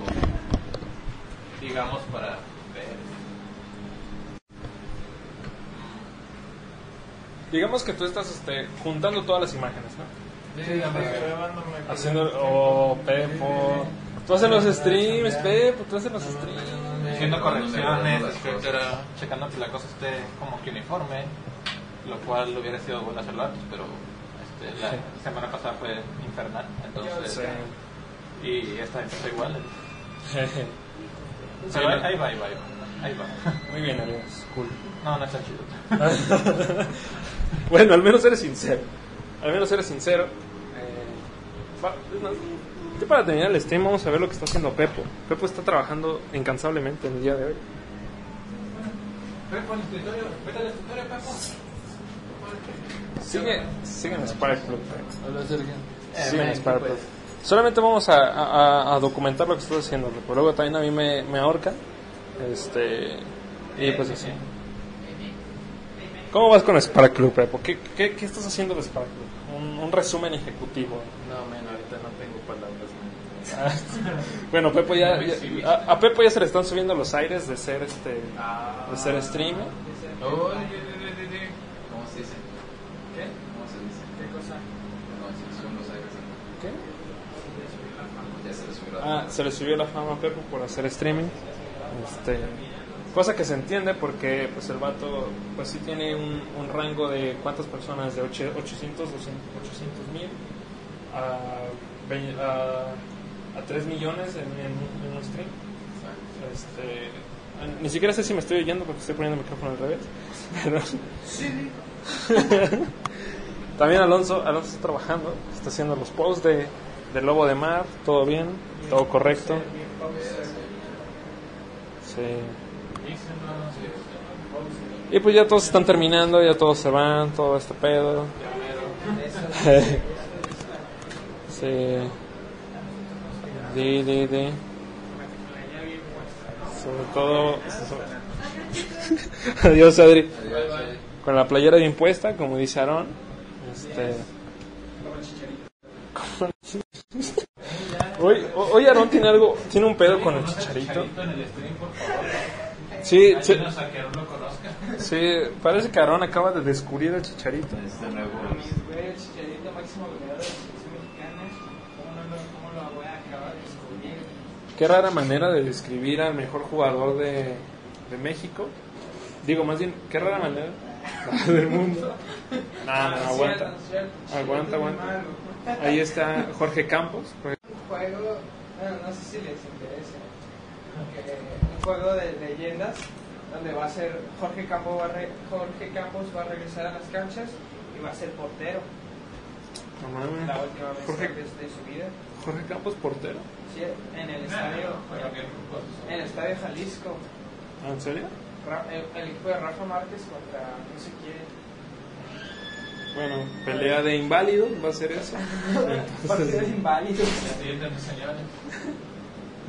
digamos, para ver... Digamos que tú estás este, juntando todas las imágenes, ¿no? Sí, Haciendo... Oh, Pepo... Tú haces los streams, Pepo, tú haces los streams. Haciendo correcciones, etcétera, checando que la cosa esté como que uniforme, lo cual hubiera sido bueno hacerlo antes, pero este, la semana pasada fue infernal, entonces... Y esta empezó igual. Pero ahí, ahí va, ahí va, ahí va. Ahí va. Muy bien, amigos. Cool. No, no está chido. bueno, al menos eres sincero. Al menos eres sincero. Eh, ya para terminar el stream, vamos a ver lo que está haciendo Pepo. Pepo está trabajando incansablemente en el día de hoy. Pepo, al escritorio, vete al escritorio, Pepo. Sigue, sigue en Spark Plug. Hola, Sergio. Sigue en Spark Plug. Solamente vamos a, a- a documentar lo que estás haciendo. Pepo. Luego también a mí me, me ahorca. Este, y pues así. ¿Cómo vas con Spark Club, Pepo? ¿Qué, qué, qué estás haciendo de Spark Club? Un, un resumen ejecutivo. No, men, ahorita no tengo palabras. Bueno, Pepo ya, ya- a, a Pepo ya se le están subiendo los aires de ser este de ser streamer. Oh, di, di, di, di, di. ¿Cómo se dice? ¿Qué? ¿Cómo se dice? ¿Qué cosa? No, se son los aires. ¿Qué? Ya se le subió la Ah, se le subió la fama a Pepo por hacer streaming. Este, cosa que se entiende porque pues el vato pues sí tiene un, un rango de cuántas personas de ocho- 800 200 800 mil a, a, a 3 millones en, en un- en un stream. Este, ni siquiera sé si me estoy oyendo porque estoy poniendo el micrófono al revés. Pero también Alonso, Alonso está trabajando, está haciendo los posts de, de Lobo de Mar, todo bien, todo correcto. Sí. Y pues ya todos están terminando, ya todos se van, todo este pedo. sí. Di, di, di. Sobre todo. Adiós, Adri. Con la playera bien puesta, como dice Aaron. Este. Hoy, hoy Aaron tiene algo, tiene un pedo con el chicharito. Sí, sí, sí, parece que Aaron acaba de descubrir el chicharito. Nuevo. Güey, el chicharito máximo goleador de la selección mexicana. ¿Cómo, no lo, ¿Cómo lo voy a acabar de descubrir? Qué rara manera de describir al mejor jugador de, de México. Digo, más bien, qué rara manera del mundo. No, no, aguanta. Aguanta, aguanta. Ahí está Jorge Campos. Un juego, bueno, no sé si les interesa. que un juego de leyendas donde va a ser Jorge Campos va a, re- Jorge Campos va a regresar a las canchas y va a ser portero. No. La última vez Jorge, de, su vida. Jorge Campos, portero. Sí, en el estadio, en el estadio Jalisco. Ah, ¿En serio? El, el equipo de Rafa Márquez contra no sé quién. Bueno, pelea de inválidos va a ser eso. Partido de inválidos.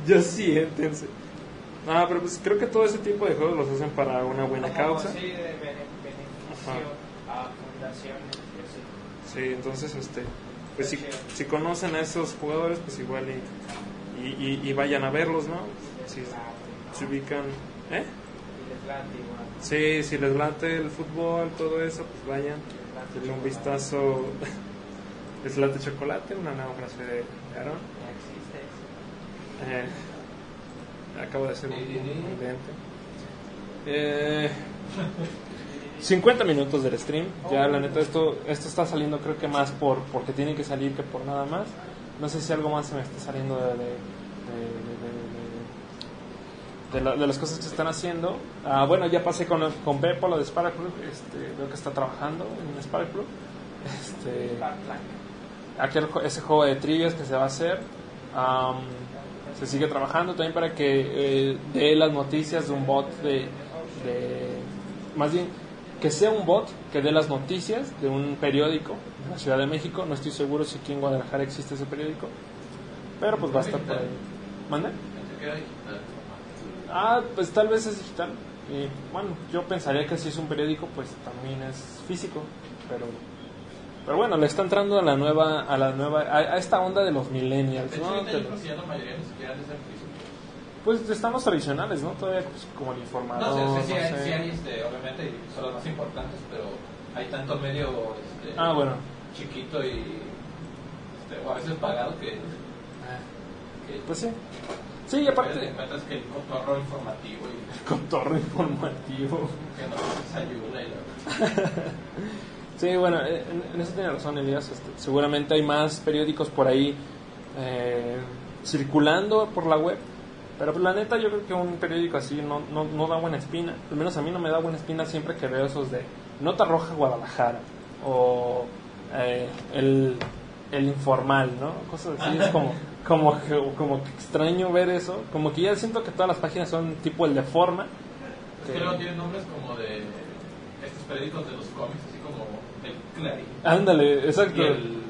Yo siéntense. No, pero pues creo que todo ese tipo de juegos los hacen para una buena Como, causa. Sí, de bene- beneficio a fundaciones y así. Sí, entonces, este, pues si, si conocen a esos jugadores, pues igual y, y, y- y vayan a verlos, ¿no? Si se ubican, ¿eh? Sí, si les late el fútbol, todo eso, pues vayan, denle un vistazo. ¿Les late chocolate? Una nueva frase de Aaron. Eh, acabo de hacer un evidente. Eh, 50 minutos del stream. Ya, la neta, esto, esto está saliendo creo que más por porque tiene que salir que por nada más. No sé si algo más se me está saliendo de, de, de- de- de- la- de las cosas que están haciendo. Ah, bueno, ya pasé con, con Beppo, lo de Spark Club. Este, veo que está trabajando en Spark Club. Este, aquel, ese juego de trivias que se va a hacer. am, se sigue trabajando también para que eh, dé las noticias de un bot de, de- Más bien, que sea un bot que dé las noticias de un periódico de la Ciudad de México. No estoy seguro si aquí en Guadalajara existe ese periódico. Pero pues va a estar por ahí. ¿Mande? Pensé que era digital. Ah, pues tal vez es digital. Y bueno, yo pensaría que si es un periódico, pues también es físico. Pero, pero bueno, le está entrando a la nueva, a la nueva, a, a esta onda de los millennials, hecho, ¿no? De yo creo los- que ya la mayoría ni siquiera es de ser físico. pues están los tradicionales, ¿no? Todavía pues, como el informador, No, no sé, sí, hay, sé. sí hay, este, obviamente, y son los más importantes, pero hay tanto medio este, Ah, bueno. chiquito y este, o a veces pagado que, que Pues sí. Sí, aparte, te encuentras que el cotorro informativo y cotorro informativo. que no desayuna y Sí, bueno, eh, en, en eso tiene razón Elías. este, seguramente hay más periódicos por ahí eh, circulando por la web. Pero pues, la neta yo creo que un periódico así no, no, no da buena espina. Al menos a mí no me da buena espina siempre que veo esos de Nota Roja Guadalajara o eh, el, el Informal, ¿no? Cosas así. Es como, como, que, como que extraño ver eso. Como que ya siento que todas las páginas son tipo el de forma. Es que luego tienen nombres como de estos periódicos de los cómics, así como el Clarín Ándale, exacto. y el,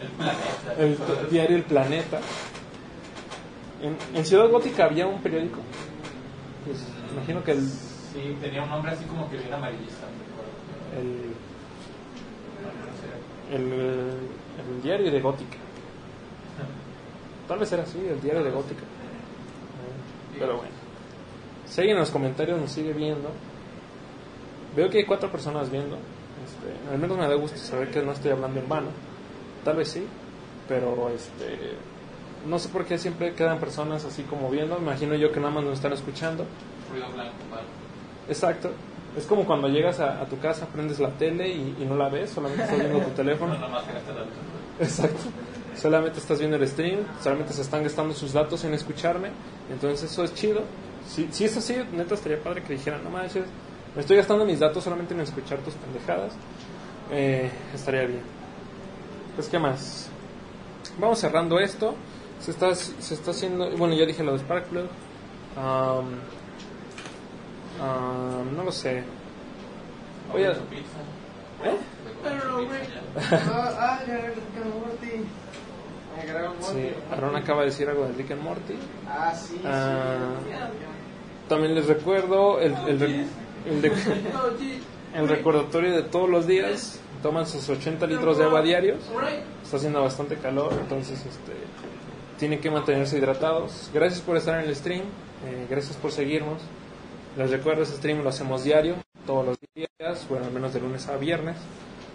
el Planeta. el diario El Planeta. En, en Ciudad Gótica había un periódico. Pues, imagino que el, Sí, tenía un nombre así como que bien amarillista, no recuerdo. el, el diario de Gótica. Tal vez era así, el diario de Gótica. Pero bueno. Si alguien en los comentarios nos sigue viendo, veo que hay cuatro personas viendo. Este, al menos me da gusto saber que no estoy hablando en vano. Tal vez sí, pero este, no sé por qué siempre quedan personas así como viendo. Me imagino yo que nada más nos están escuchando. Ruido blanco, vale. Exacto. Es como cuando llegas a, a tu casa, prendes la tele y, y no la ves, solamente estás viendo tu teléfono. No, nada más que gastar la luz. Exacto. Solamente estás viendo el stream, solamente se están gastando sus datos en escucharme. Entonces eso es chido. Si, si es así, neta estaría padre que dijeran, no manches, me estoy gastando mis datos solamente en escuchar tus pendejadas. Eh, estaría bien. Pues, ¿qué más? Vamos cerrando esto. Se está, se está haciendo, bueno, ya dije lo de Spark Plug. Am, am, no lo sé. Voy a... Su pizza. ¿Eh? Sí, Aaron acaba de decir algo de Rick and Morty. Ah, sí. Ah. También les recuerdo el, el, el el recordatorio de todos los días. Toman sus 80 litros de agua diarios. Está haciendo bastante calor, entonces este, tienen que mantenerse hidratados. Gracias por estar en el stream. eh, gracias por seguirnos. Les recuerdo, ese stream lo hacemos diario, todos los días, bueno, al menos de lunes a viernes.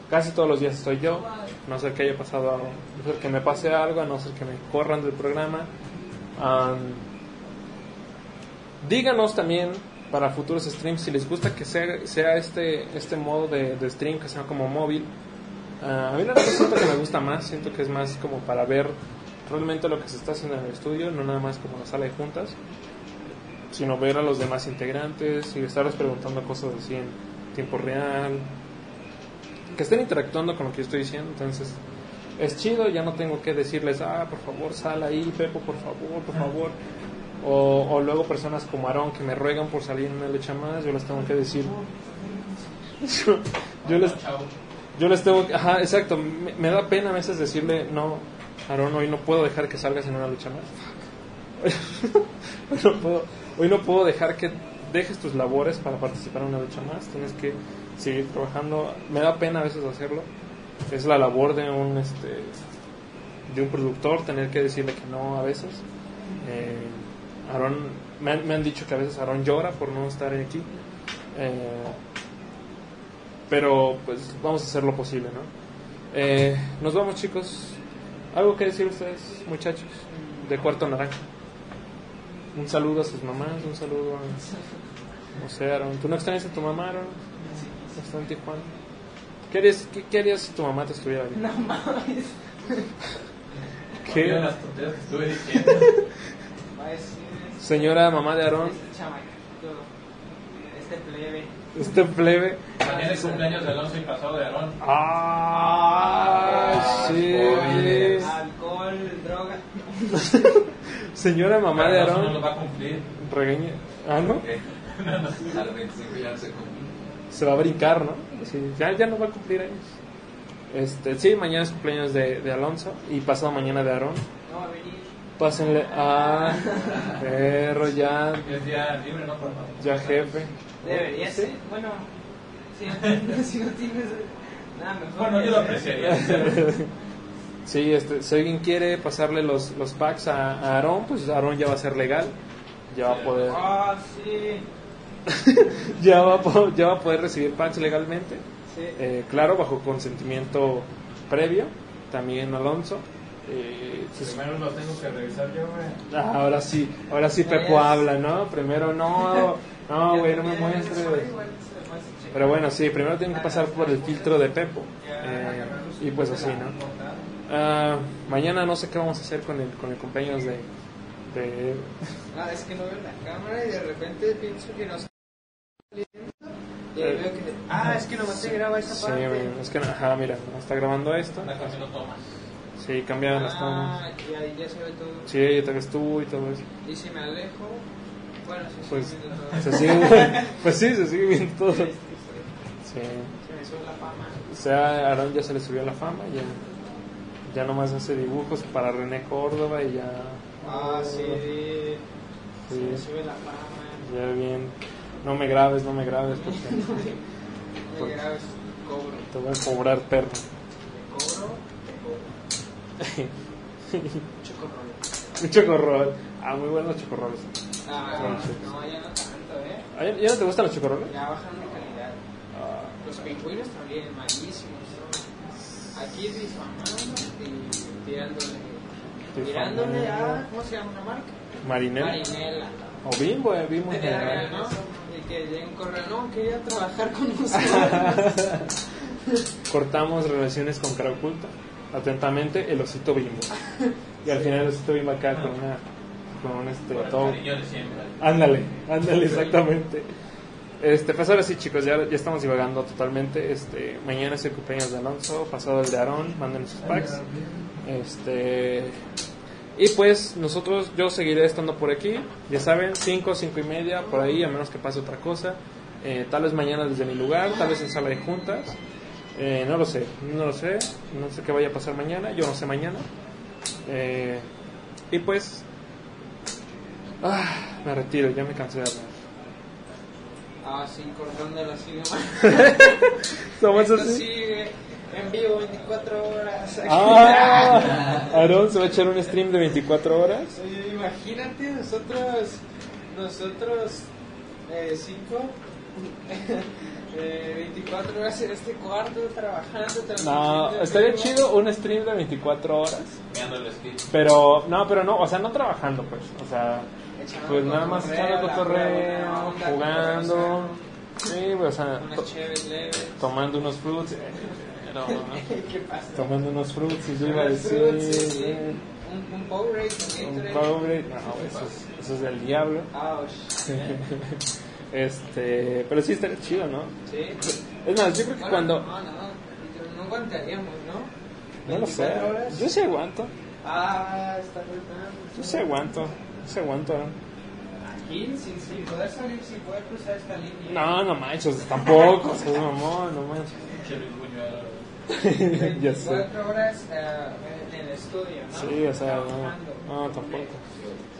Casi todos los días estoy yo, no ser que haya pasado a no ser que me pase algo, a no ser que me corran del programa. Am, díganos también para futuros streams si les gusta que sea, sea este, este modo de, de stream, que sea como móvil. Ah, a mí la verdad siento que me gusta más, siento que es más como para ver realmente lo que se está haciendo en el estudio, no nada más como la sala de juntas, sino ver a los demás integrantes y estarles preguntando cosas así en tiempo real, que estén interactuando con lo que yo estoy diciendo, entonces es chido, ya no tengo que decirles, ah, por favor, sal ahí, Pepo, por favor, por favor. O, o luego personas como Aarón que me ruegan por salir en una lucha más, yo les tengo que decir. yo, yo les, yo les tengo que, ajá, exacto, me, me da pena a veces decirle, no, Aarón, hoy no puedo dejar que salgas en una lucha más. hoy, no puedo, hoy no puedo dejar que dejes tus labores para participar en una lucha más, tienes que seguir trabajando. Me da pena a veces hacerlo, es la labor de un este de un productor tener que decirle que no a veces. Eh, Aarón, me han, me han dicho que a veces Aarón llora por no estar aquí. Eh, pero pues vamos a hacer lo posible, ¿no? Eh, nos vamos chicos. ¿Algo que decir ustedes, muchachos? De cuarto naranja. Un saludo a sus mamás, un saludo a... No sé, Aaron. ¿Tú no extrañas a tu mamá, Aaron? Está en Tijuana. ¿Qué harías, qué, qué harías si tu mamá te estuviera viendo? No mames. ¿Qué? Las tonterías que estuve diciendo. Va a decir Señora mamá de Aarón, este chamaquito, este plebe. este plebe. Mañana es cumpleaños de Alonso y pasado de Aarón. ¡Ah! Sí. Alcohol, droga. Señora mamá de Alonso no lo Aarón, va a cumplir. regaña. Ah, ¿no? ¿Qué? Al principio ya se cumplió. Se va a brincar, ¿no? Sí, ya, ya no va a cumplir años. Este, sí, mañana es cumpleaños de, de Alonso y pasado mañana de Aarón. No va a venir. Pásenle a perro ya, Es día libre, ¿no? Por favor. ya jefe. Debería ser. Bueno, si, si no tienes nada mejor. Bueno, yo lo apreciaría. Sí, este, si alguien quiere pasarle los, los packs a, a Aarón, pues Aarón ya va a ser legal. Ya va a poder, Ah, sí. ya va a, po- ya va a poder recibir packs legalmente. Sí. Eh, claro, bajo consentimiento previo. También Alonso. Eh, sus- Primero lo tengo que revisar yo, güey. Ah, ahora sí, ahora sí Pepo habla, ¿no? Primero no, no, güey, no me muestres. Pero bueno, sí, primero tienen que pasar por el filtro de Pepo. Eh, y pues así, ¿no? Ah, mañana no sé qué vamos a hacer con el, con el cumpleaños de... de Ah, es que no veo la cámara y de repente pienso que no Ah, es que nomás se graba esa sí, parte. güey, es que, ajá, mira, está grabando esto. No tomas. Sí, cambiaron las tomas. Ah, y ahí ya se ve todo. Sí, ya te ves tú y todo eso. Y si me alejo. Bueno, sí, sí, Pues, viendo todo. se sigue, pues sí, se sigue viendo todo. Sí, Sí. Se me sube la fama. O sea, a Aaron ya se le subió la fama, ya, ya nomás hace dibujos para René Córdoba y ya... Ah, sí. Se Sí. me sube la fama. Ya bien, no me grabes, no me grabes porque Me grabes, cobro. te voy a cobrar perro. Te cobro, te cobro. Chocorrol. Ah, muy buenos los chocorroles. Ah, Entonces. no, ya no tanto, ¿eh? Ah, ¿Ya, no te gustan los chocorroles? Ya bajaron de calidad. Ah, Los pingüinos también, malísimos. Aquí difamando y tirándole. Tirándole a. ¿Cómo se llama una marca? Marinela. Marinela. O Bimbo, eh, Bimbo en general. ¿no? Que llegue un correo, no, quería trabajar con nosotros. Cortamos relaciones con cara oculta. Atentamente, el osito Bimbo. Y al final el osito Bimbo acá con una... Con un este... Todo- cariño de siempre. Ándale, ándale, exactamente. Este, pues ahora sí, chicos, ya, ya estamos divagando totalmente. Este, mañana es el cumpleaños de Alonso, pasado el de Aarón, manden sus packs. Este, y pues nosotros, yo seguiré estando por aquí, ya saben, 5, 5 y media, por ahí, a menos que pase otra cosa. Eh, tal vez mañana desde mi lugar, tal vez en sala de juntas. Eh, no lo sé, no lo sé, no sé qué vaya a pasar mañana, yo no sé mañana. Eh, y pues, ah, me retiro, ya me cansé de hablar. Ah, sí, cortándolo así nomás. Somos Esto así. sigue en vivo 24 horas. aquí. Ah, Aarón se va a echar un stream de 24 horas. Oye, imagínate nosotros, nosotros, eh, cinco, eh, 24 horas en este cuarto trabajando. No, transmitiendo estaría vivo. chido un stream de 24 horas. Pero, no, pero no, o sea, no trabajando, pues. O sea, Echando pues nada más echando cotorreo, jugando. Sí, güey, o sea, Unas to- leves. tomando unos fruits. eh, no, ¿Qué pasa? tomando unos fruits, y yo iba a decir. fruits, sí, sí. eh, Un, un Powerade, un. Powerade, no, eso es, eso es del diablo. Ouch. Este, pero sí estaría chido, ¿no? Sí. Es más, yo creo que Bueno, cuando. No, no, no aguantaríamos, ¿no? No lo sé. 24 horas. Yo sí aguanto. Ah, está. Yo sí aguanto. Yo sí aguanto. ¿no? Aquí, sin, sin poder salir, sin poder cruzar esta línea. No, no manches, tampoco. Seas mamón, no manches. Ya sé. 24 horas eh, en el estudio, ¿no? Sí, o sea, no, no, tampoco.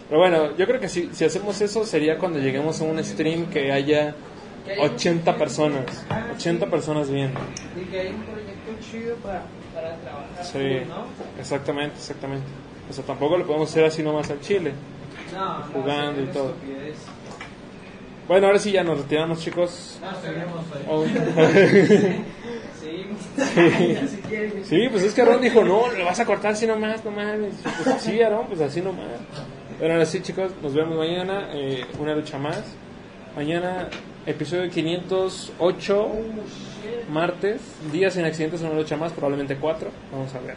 Pero bueno, yo creo que si, si hacemos eso sería cuando lleguemos a un stream que haya Que haya un 80 personas. Ah, 80 sí. personas viendo. Y que hay un proyecto chido para, para trabajar, Sí, ¿no? exactamente, exactamente. O sea, tampoco lo podemos hacer así nomás al chile. No, no, Jugando sería y todo. Bueno, ahora sí ya nos retiramos, chicos. No, seguimos ahí. Oh. Sí, pues es que Aaron dijo, no, lo vas a cortar así nomás, no mames. Pues sí, Aaron, pues así nomás. Pero ahora sí, chicos, nos vemos mañana, eh, una lucha más. Mañana, episodio 508, martes, días sin accidentes, una lucha más, probablemente cuatro. Vamos a ver.